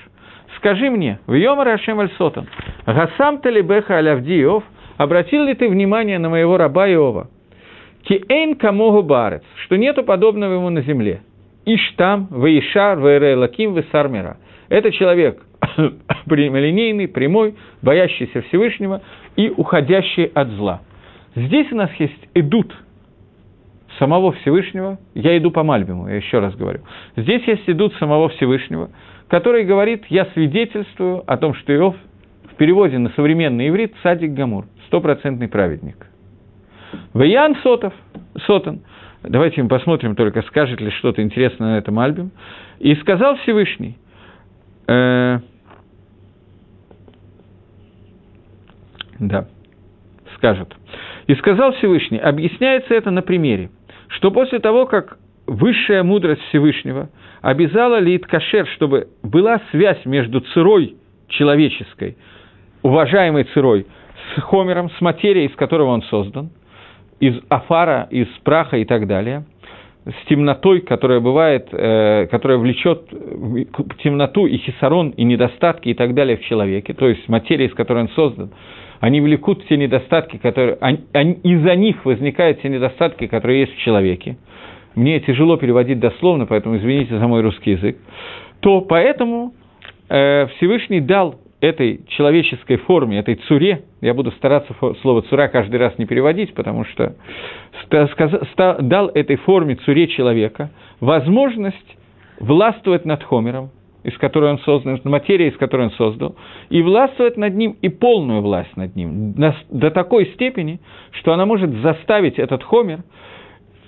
Скажи мне, в Йомар Гашем Аль Сотан, Гасам Талибеха Иов, обратил ли ты внимание на моего раба Иова? Киэйн камогу барец, что нету подобного ему на земле. Иштам, Ваишар, Ваэрелаким, Весармера. Это человек *coughs* прямолинейный, прямой, боящийся Всевышнего и уходящий от зла. Здесь у нас есть идут – самого Всевышнего, я иду по Мальбиму, я еще раз говорю. Здесь есть идут самого Всевышнего, который говорит, я свидетельствую о том, что Иов в переводе на современный иврит садик Гамур, стопроцентный праведник. Ваян Сотов, Сотан, давайте мы посмотрим только, скажет ли что-то интересное на этом альбоме. И сказал Всевышний, э, да, скажет. И сказал Всевышний, объясняется это на примере – что после того, как высшая мудрость Всевышнего обязала Лид Кашер, чтобы была связь между цирой человеческой, уважаемой цирой, с Хомером, с материей, из которого он создан, из афара, из праха и так далее, с темнотой, которая бывает, э, которая влечет темноту и хисарон, и недостатки и так далее в человеке, то есть материя, из которой он создан, они влекут те недостатки, которые... Они, они, из-за них возникают те недостатки, которые есть в человеке. Мне тяжело переводить дословно, поэтому извините за мой русский язык. То поэтому э, Всевышний дал этой человеческой форме, этой цуре, я буду стараться слово цура каждый раз не переводить, потому что дал этой форме цуре человека возможность властвовать над Хомером, из которой он создан, материя, из которой он создал, и властвовать над ним, и полную власть над ним, до такой степени, что она может заставить этот хомер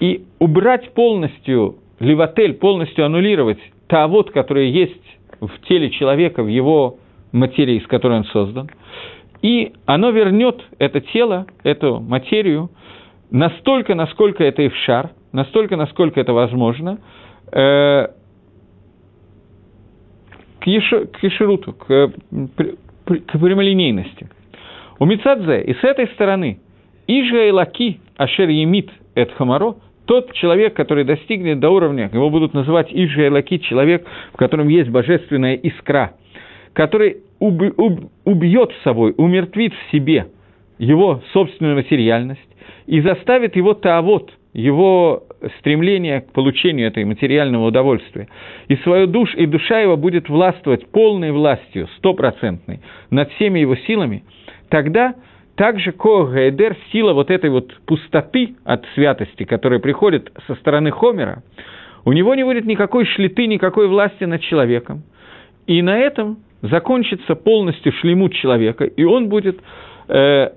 и убрать полностью, левотель, полностью аннулировать тавод, который есть в теле человека, в его материи, из которой он создан, и оно вернет это тело, эту материю, настолько, насколько это их шар, настолько, насколько это возможно, э, к, еш, к ешеруту, к, к прямолинейности. У Мицадзе, и с этой стороны, Ижа и Лаки, Ашер Емит, Эт Хамаро, тот человек, который достигнет до уровня, его будут называть Ижа и Лаки, человек, в котором есть божественная искра, который уб, уб, убьет в собой, умертвит в себе его собственную материальность и заставит его таавот, его стремление к получению этой материального удовольствия, и свою душ, и душа его будет властвовать полной властью, стопроцентной, над всеми его силами, тогда также Коах Гайдер, сила вот этой вот пустоты от святости, которая приходит со стороны Хомера, у него не будет никакой шлиты, никакой власти над человеком. И на этом закончится полностью шлемут человека, и он будет э,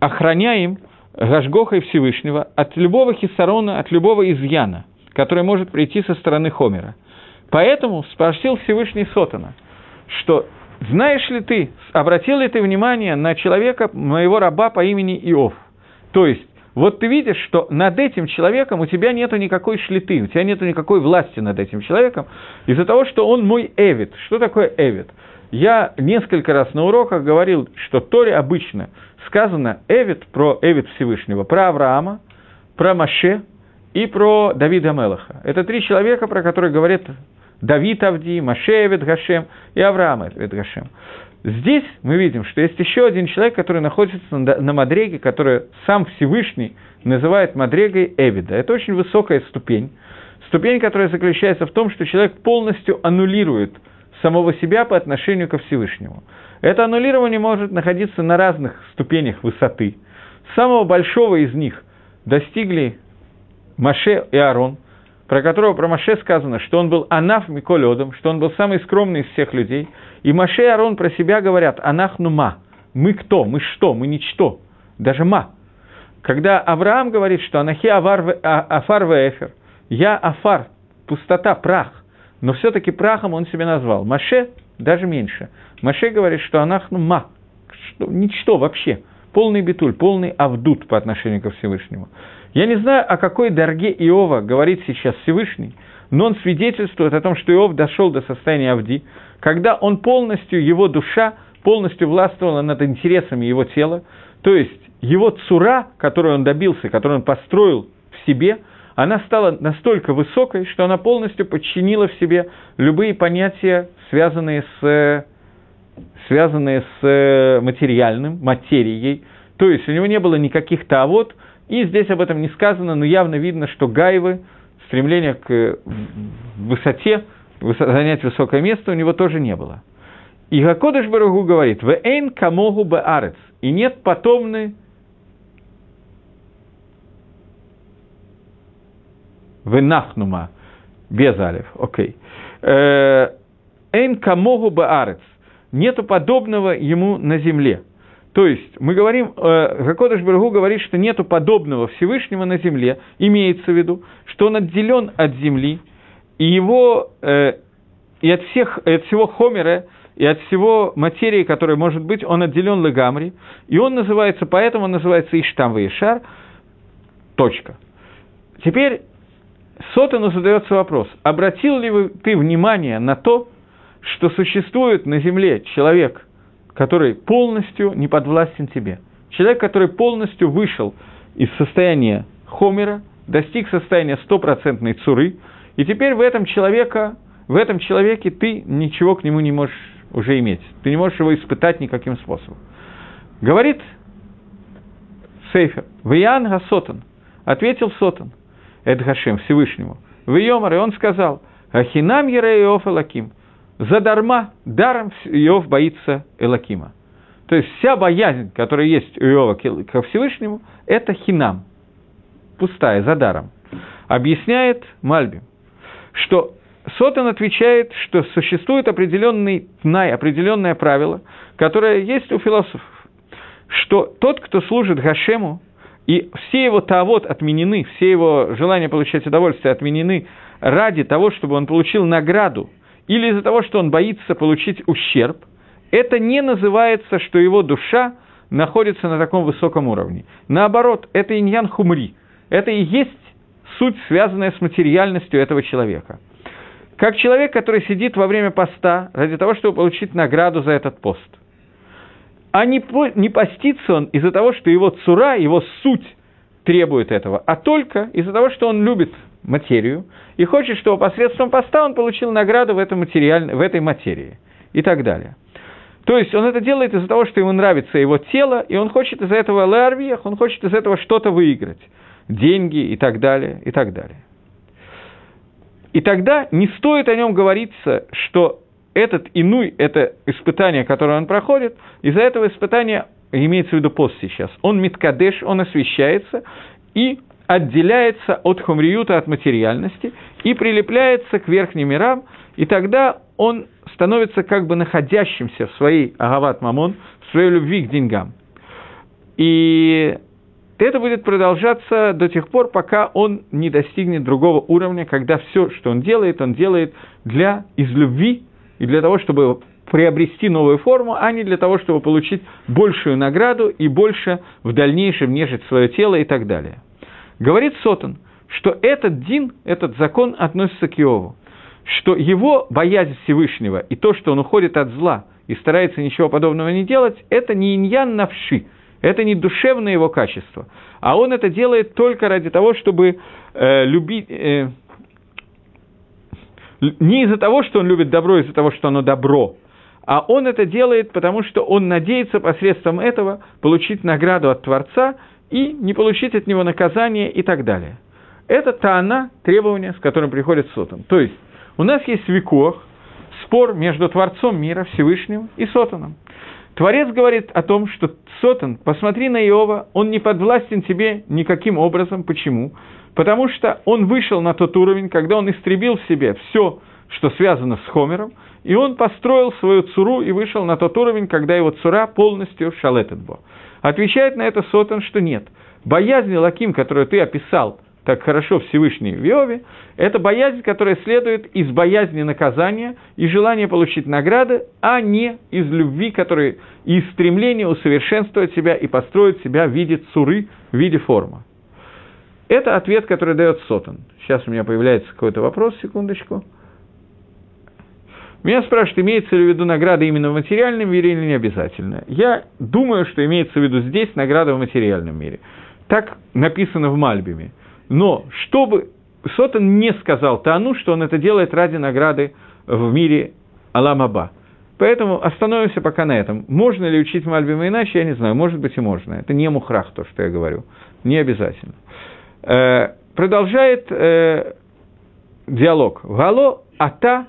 охраняем Гашгоха Всевышнего от любого хисарона, от любого изъяна, который может прийти со стороны Хомера. Поэтому спросил Всевышний Сотана, что знаешь ли ты, обратил ли ты внимание на человека, моего раба по имени Иов? То есть, вот ты видишь, что над этим человеком у тебя нет никакой шлиты, у тебя нет никакой власти над этим человеком, из-за того, что он мой эвид. Что такое эвид? Я несколько раз на уроках говорил, что Торе обычно сказано Эвид про Эвид Всевышнего, про Авраама, про Маше и про Давида Мелаха. Это три человека, про которые говорят Давид Авди, Маше Эвид Гашем и Авраам Эвид Гашем. Здесь мы видим, что есть еще один человек, который находится на Мадреге, который сам Всевышний называет Мадрегой Эвида. Это очень высокая ступень. Ступень, которая заключается в том, что человек полностью аннулирует – самого себя по отношению ко Всевышнему. Это аннулирование может находиться на разных ступенях высоты. Самого большого из них достигли Маше и Арон, про которого про Маше сказано, что он был Анаф Миколедом, что он был самый скромный из всех людей. И Маше и Арон про себя говорят Анах Нума. Мы кто? Мы что? Мы ничто. Даже ма. Когда Авраам говорит, что Анахи Авар, а, Афар Вефер, я Афар, пустота, прах, но все-таки прахом он себя назвал. Маше даже меньше. Маше говорит, что анахну ма, что, ничто вообще, полный битуль, полный авдут по отношению ко Всевышнему. Я не знаю, о какой дорге Иова говорит сейчас Всевышний, но он свидетельствует о том, что Иов дошел до состояния Авди, когда он полностью, его душа полностью властвовала над интересами его тела, то есть его цура, которую он добился, которую он построил в себе – она стала настолько высокой, что она полностью подчинила в себе любые понятия, связанные с, связанные с материальным, материей. То есть у него не было никаких тавод, и здесь об этом не сказано, но явно видно, что гайвы, стремление к высоте, занять высокое место у него тоже не было. И Гакодыш Барагу говорит, «В эйн камогу баарец» – и нет потомны Венахнума, без алиф, окей. Эйн камогу баарец. Нету подобного ему на земле. То есть, мы говорим, э, Бергу говорит, что нету подобного Всевышнего на земле, имеется в виду, что он отделен от земли, и его, э, и от, всех, и от всего Хомера, и от всего материи, которая может быть, он отделен Легамри, и он называется, поэтому он называется Иштам Ваишар, точка. Теперь Сотану задается вопрос, обратил ли ты внимание на то, что существует на земле человек, который полностью не подвластен тебе? Человек, который полностью вышел из состояния хомера, достиг состояния стопроцентной цуры, и теперь в этом, человека, в этом человеке ты ничего к нему не можешь уже иметь. Ты не можешь его испытать никаким способом. Говорит Сейфер, Виян Гасотан, ответил Сотан – Хашем, Всевышнему. В Йомар, и он сказал, Ахинам Ере Иов Элаким. Задарма, даром Иов боится Элакима. То есть вся боязнь, которая есть у Иова ко Всевышнему, это хинам, пустая, за даром. Объясняет Мальбим, что Сотан отвечает, что существует определенный тнай, определенное правило, которое есть у философов, что тот, кто служит Гашему, и все его тавод отменены, все его желания получать удовольствие отменены ради того, чтобы он получил награду, или из-за того, что он боится получить ущерб, это не называется, что его душа находится на таком высоком уровне. Наоборот, это иньян хумри. Это и есть суть, связанная с материальностью этого человека. Как человек, который сидит во время поста ради того, чтобы получить награду за этот пост. А не, не постится он из-за того, что его цура, его суть требует этого, а только из-за того, что он любит материю и хочет, чтобы посредством поста он получил награду в, этом материаль... в этой материи и так далее. То есть он это делает из-за того, что ему нравится его тело, и он хочет из-за этого ларвиях, он хочет из этого что-то выиграть. Деньги и так далее, и так далее. И тогда не стоит о нем говориться, что этот инуй, это испытание, которое он проходит, из-за этого испытания, имеется в виду пост сейчас, он миткадеш, он освещается и отделяется от хумриюта, от материальности, и прилепляется к верхним мирам, и тогда он становится как бы находящимся в своей агават мамон, в своей любви к деньгам. И это будет продолжаться до тех пор, пока он не достигнет другого уровня, когда все, что он делает, он делает для из любви и для того, чтобы приобрести новую форму, а не для того, чтобы получить большую награду и больше в дальнейшем нежить свое тело и так далее. Говорит Сотон, что этот дин, этот закон относится к Иову, что его боязнь Всевышнего и то, что он уходит от зла и старается ничего подобного не делать, это не иньян навши, это не душевное его качество, а он это делает только ради того, чтобы э, любить... Э, не из-за того, что он любит добро, из-за того, что оно добро, а он это делает, потому что он надеется посредством этого получить награду от Творца и не получить от него наказание и так далее. Это таана, требование, с которым приходит Сотан. То есть, у нас есть векох, спор между Творцом мира, Всевышним, и Сотаном. Творец говорит о том, что Сотан, посмотри на Иова, он не подвластен тебе никаким образом. Почему? Потому что он вышел на тот уровень, когда он истребил в себе все, что связано с Хомером, и он построил свою цуру и вышел на тот уровень, когда его цура полностью шалететбо. Отвечает на это Сотан, что нет. Боязнь Лаким, которую ты описал так хорошо Всевышний в Иове, это боязнь, которая следует из боязни наказания и желания получить награды, а не из любви, которая, из стремления усовершенствовать себя и построить себя в виде цуры, в виде формы. Это ответ, который дает Сотан. Сейчас у меня появляется какой-то вопрос, секундочку. Меня спрашивают, имеется ли в виду награда именно в материальном мире или не обязательно. Я думаю, что имеется в виду здесь награда в материальном мире. Так написано в Мальбиме. Но чтобы Сотан не сказал Тану, что он это делает ради награды в мире Аламаба. Поэтому остановимся пока на этом. Можно ли учить Мальбима иначе, я не знаю. Может быть и можно. Это не мухрах, то, что я говорю. Не обязательно. Э, продолжает э, диалог. Гало ата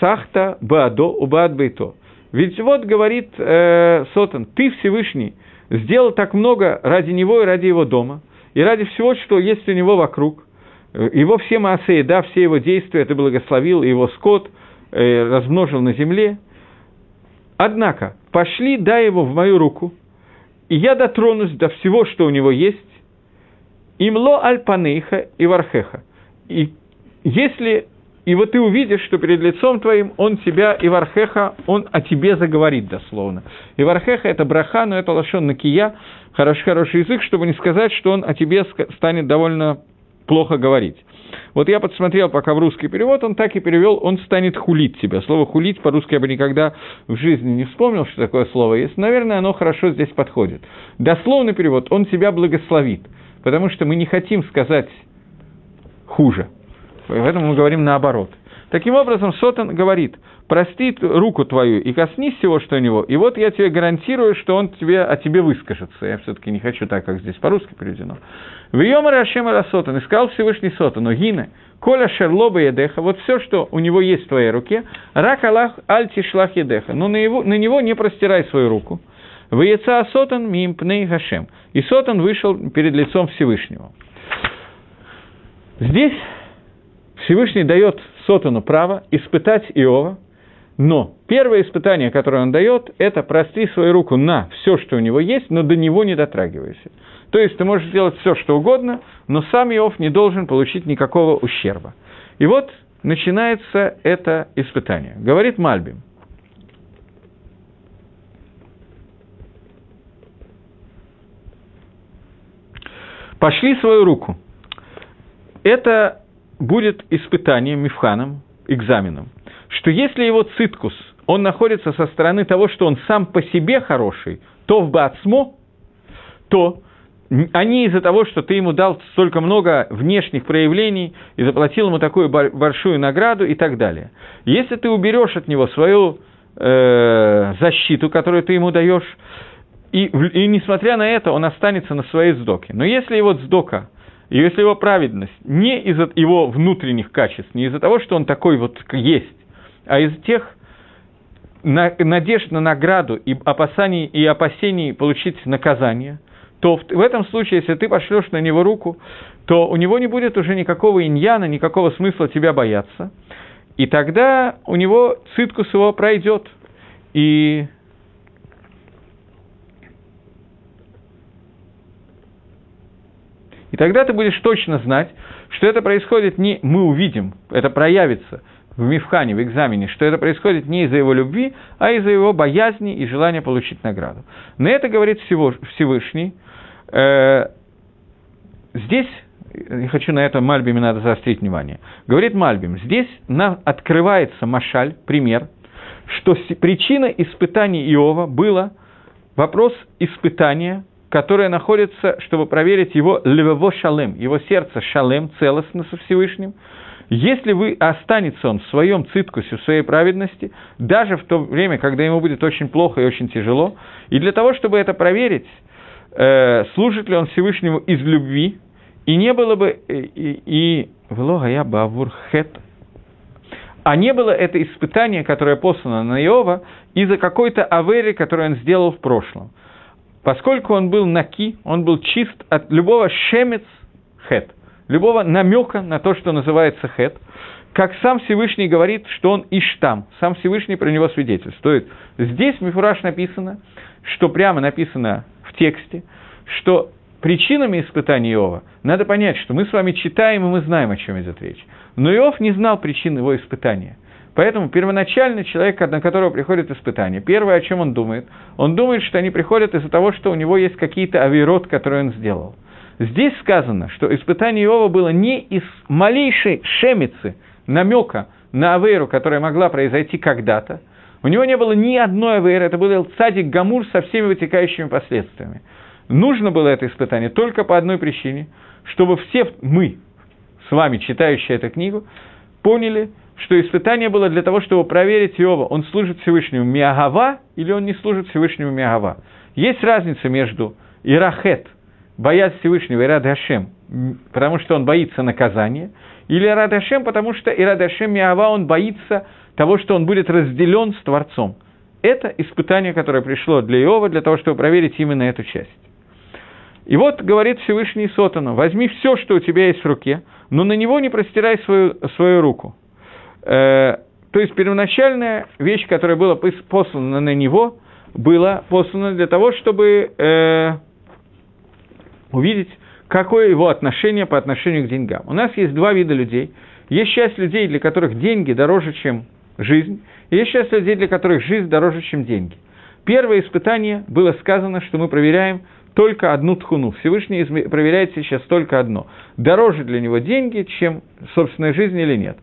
сахта баадо убад бейто. Ведь вот говорит э, Сотан, ты Всевышний сделал так много ради него и ради его дома, и ради всего, что есть у него вокруг. Его все маасеи, да, все его действия ты благословил, его скот э, размножил на земле. Однако, пошли, дай его в мою руку, и я дотронусь до всего, что у него есть, имло альпанейха и вархеха. И если и вот ты увидишь, что перед лицом твоим он тебя, и Вархеха, он о тебе заговорит дословно. И Вархеха – это браха, но это лошон на кия, хороший, хороший язык, чтобы не сказать, что он о тебе станет довольно плохо говорить. Вот я подсмотрел пока в русский перевод, он так и перевел, он станет хулить тебя. Слово хулить по-русски я бы никогда в жизни не вспомнил, что такое слово есть. Наверное, оно хорошо здесь подходит. Дословный перевод, он тебя благословит, потому что мы не хотим сказать хуже – Поэтому мы говорим наоборот. Таким образом, Сотан говорит, прости руку твою и коснись всего, что у него, и вот я тебе гарантирую, что он тебе, о тебе выскажется. Я все-таки не хочу так, как здесь по-русски переведено. В Йомар Ашем Сотан, искал Всевышний Сотану, Гина, Коля Шерлоба Едеха, вот все, что у него есть в твоей руке, Рак Аллах Альти Шлах Едеха, но на, его, на него не простирай свою руку. В Яца Сотан Мимпней Гашем. И Сотан вышел перед лицом Всевышнего. Здесь Всевышний дает Сотану право испытать Иова, но первое испытание, которое он дает, это прости свою руку на все, что у него есть, но до него не дотрагивайся. То есть ты можешь сделать все, что угодно, но сам Иов не должен получить никакого ущерба. И вот начинается это испытание. Говорит Мальбим. Пошли свою руку. Это будет испытанием, мифханом, экзаменом – что если его циткус, он находится со стороны того, что он сам по себе хороший, то в Бацмо, то они из-за того, что ты ему дал столько много внешних проявлений и заплатил ему такую большую награду и так далее. Если ты уберешь от него свою э, защиту, которую ты ему даешь, и, и несмотря на это, он останется на своей сдоке. Но если его сдока, если его праведность не из-за его внутренних качеств, не из-за того, что он такой вот есть, а из тех на, надежд на награду и опасаний и опасений получить наказание – то в этом случае, если ты пошлешь на него руку, то у него не будет уже никакого иньяна, никакого смысла тебя бояться. И тогда у него циткус его пройдет. И И тогда ты будешь точно знать, что это происходит не мы увидим, это проявится в Мифхане, в экзамене, что это происходит не из-за его любви, а из-за его боязни и желания получить награду. На это говорит Всевышний – Э, здесь, я хочу на этом Мальбиме надо заострить внимание, говорит Мальбим, здесь нам открывается Машаль, пример, что причина испытаний Иова была вопрос испытания, которое находится, чтобы проверить его левово шалем, его сердце шалем, целостно со Всевышним, если вы останется он в своем циткусе, в своей праведности, даже в то время, когда ему будет очень плохо и очень тяжело, и для того, чтобы это проверить, э, служит ли он Всевышнему из любви, и не было бы э, и, влога я бавур хет, а не было это испытание, которое послано на Иова, из-за какой-то авери, которую он сделал в прошлом. Поскольку он был наки, он был чист от любого шемец хет, любого намека на то, что называется хет, как сам Всевышний говорит, что он иштам, сам Всевышний про него свидетельствует. Здесь Мифураж написано, что прямо написано в тексте, что причинами испытания Иова надо понять, что мы с вами читаем, и мы знаем, о чем идет речь. Но Иов не знал причин его испытания. Поэтому первоначально человек, на которого приходит испытание, первое, о чем он думает, он думает, что они приходят из-за того, что у него есть какие-то авирот, которые он сделал. Здесь сказано, что испытание Иова было не из малейшей шемицы, намека на авейру, которая могла произойти когда-то, у него не было ни одной авейры, это был цадик Гамур со всеми вытекающими последствиями. Нужно было это испытание только по одной причине, чтобы все мы, с вами, читающие эту книгу, поняли, что испытание было для того, чтобы проверить Иова, он служит Всевышнему Миагава или он не служит Всевышнему Миагава. Есть разница между Ирахет, боязнь Всевышнего, Ирад Хашем, потому что он боится наказания, или Ирад Хашем, потому что Ирад Хашем Миагава, он боится того, что он будет разделен с Творцом. Это испытание, которое пришло для Иова, для того, чтобы проверить именно эту часть. И вот говорит Всевышний Сотану, возьми все, что у тебя есть в руке, но на него не простирай свою, свою руку. Э, то есть первоначальная вещь, которая была послана на него, была послана для того, чтобы э, увидеть, какое его отношение по отношению к деньгам. У нас есть два вида людей. Есть часть людей, для которых деньги дороже, чем жизнь, и есть часть людей, для которых жизнь дороже, чем деньги. Первое испытание было сказано, что мы проверяем только одну тхуну. Всевышний проверяет сейчас только одно. Дороже для него деньги, чем собственная жизнь или нет.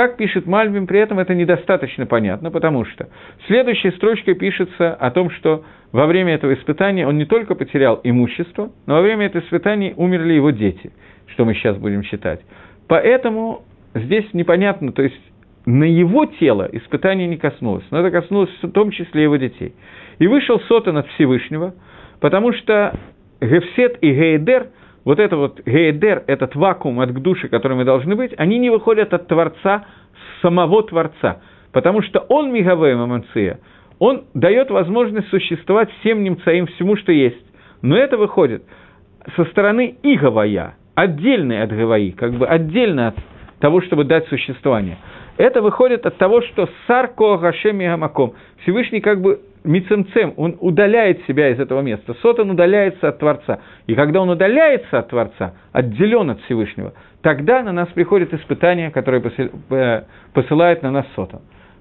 Так пишет Мальбим, при этом это недостаточно понятно, потому что следующей строчкой пишется о том, что во время этого испытания он не только потерял имущество, но во время этого испытания умерли его дети, что мы сейчас будем читать. Поэтому здесь непонятно, то есть на его тело испытание не коснулось, но это коснулось в том числе его детей. И вышел Сотан от Всевышнего, потому что Гефсет и Гейдер, вот это вот Гейдер, этот вакуум от души, который мы должны быть, они не выходят от Творца, самого Творца, потому что он Мигавей Маманция, он дает возможность существовать всем немцаим, всему, что есть. Но это выходит со стороны Игавая, отдельной от Гаваи, как бы отдельно от того, чтобы дать существование – это выходит от того, что Сарко Гашем Гамаком, Всевышний как бы Мицемцем, он удаляет себя из этого места. Сотан удаляется от Творца. И когда он удаляется от Творца, отделен от Всевышнего, тогда на нас приходит испытание, которое э, посылает на нас Сотан.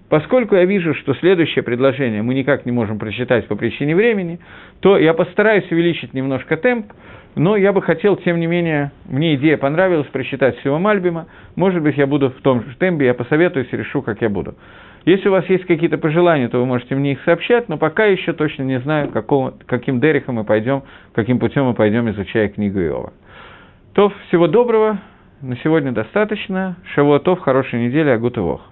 Поскольку я вижу, что следующее предложение мы никак не можем прочитать по причине времени, то я постараюсь увеличить немножко темп, Но я бы хотел, тем не менее, мне идея понравилась, прочитать всего Мальбима. Может быть, я буду в том же темпе, я посоветуюсь и решу, как я буду. Если у вас есть какие-то пожелания, то вы можете мне их сообщать, но пока еще точно не знаю, какого, каким дерехом мы пойдем, каким путем мы пойдем, изучая книгу Иова. То, всего доброго, на сегодня достаточно. Шавуатов, хорошей недели, агут и вох.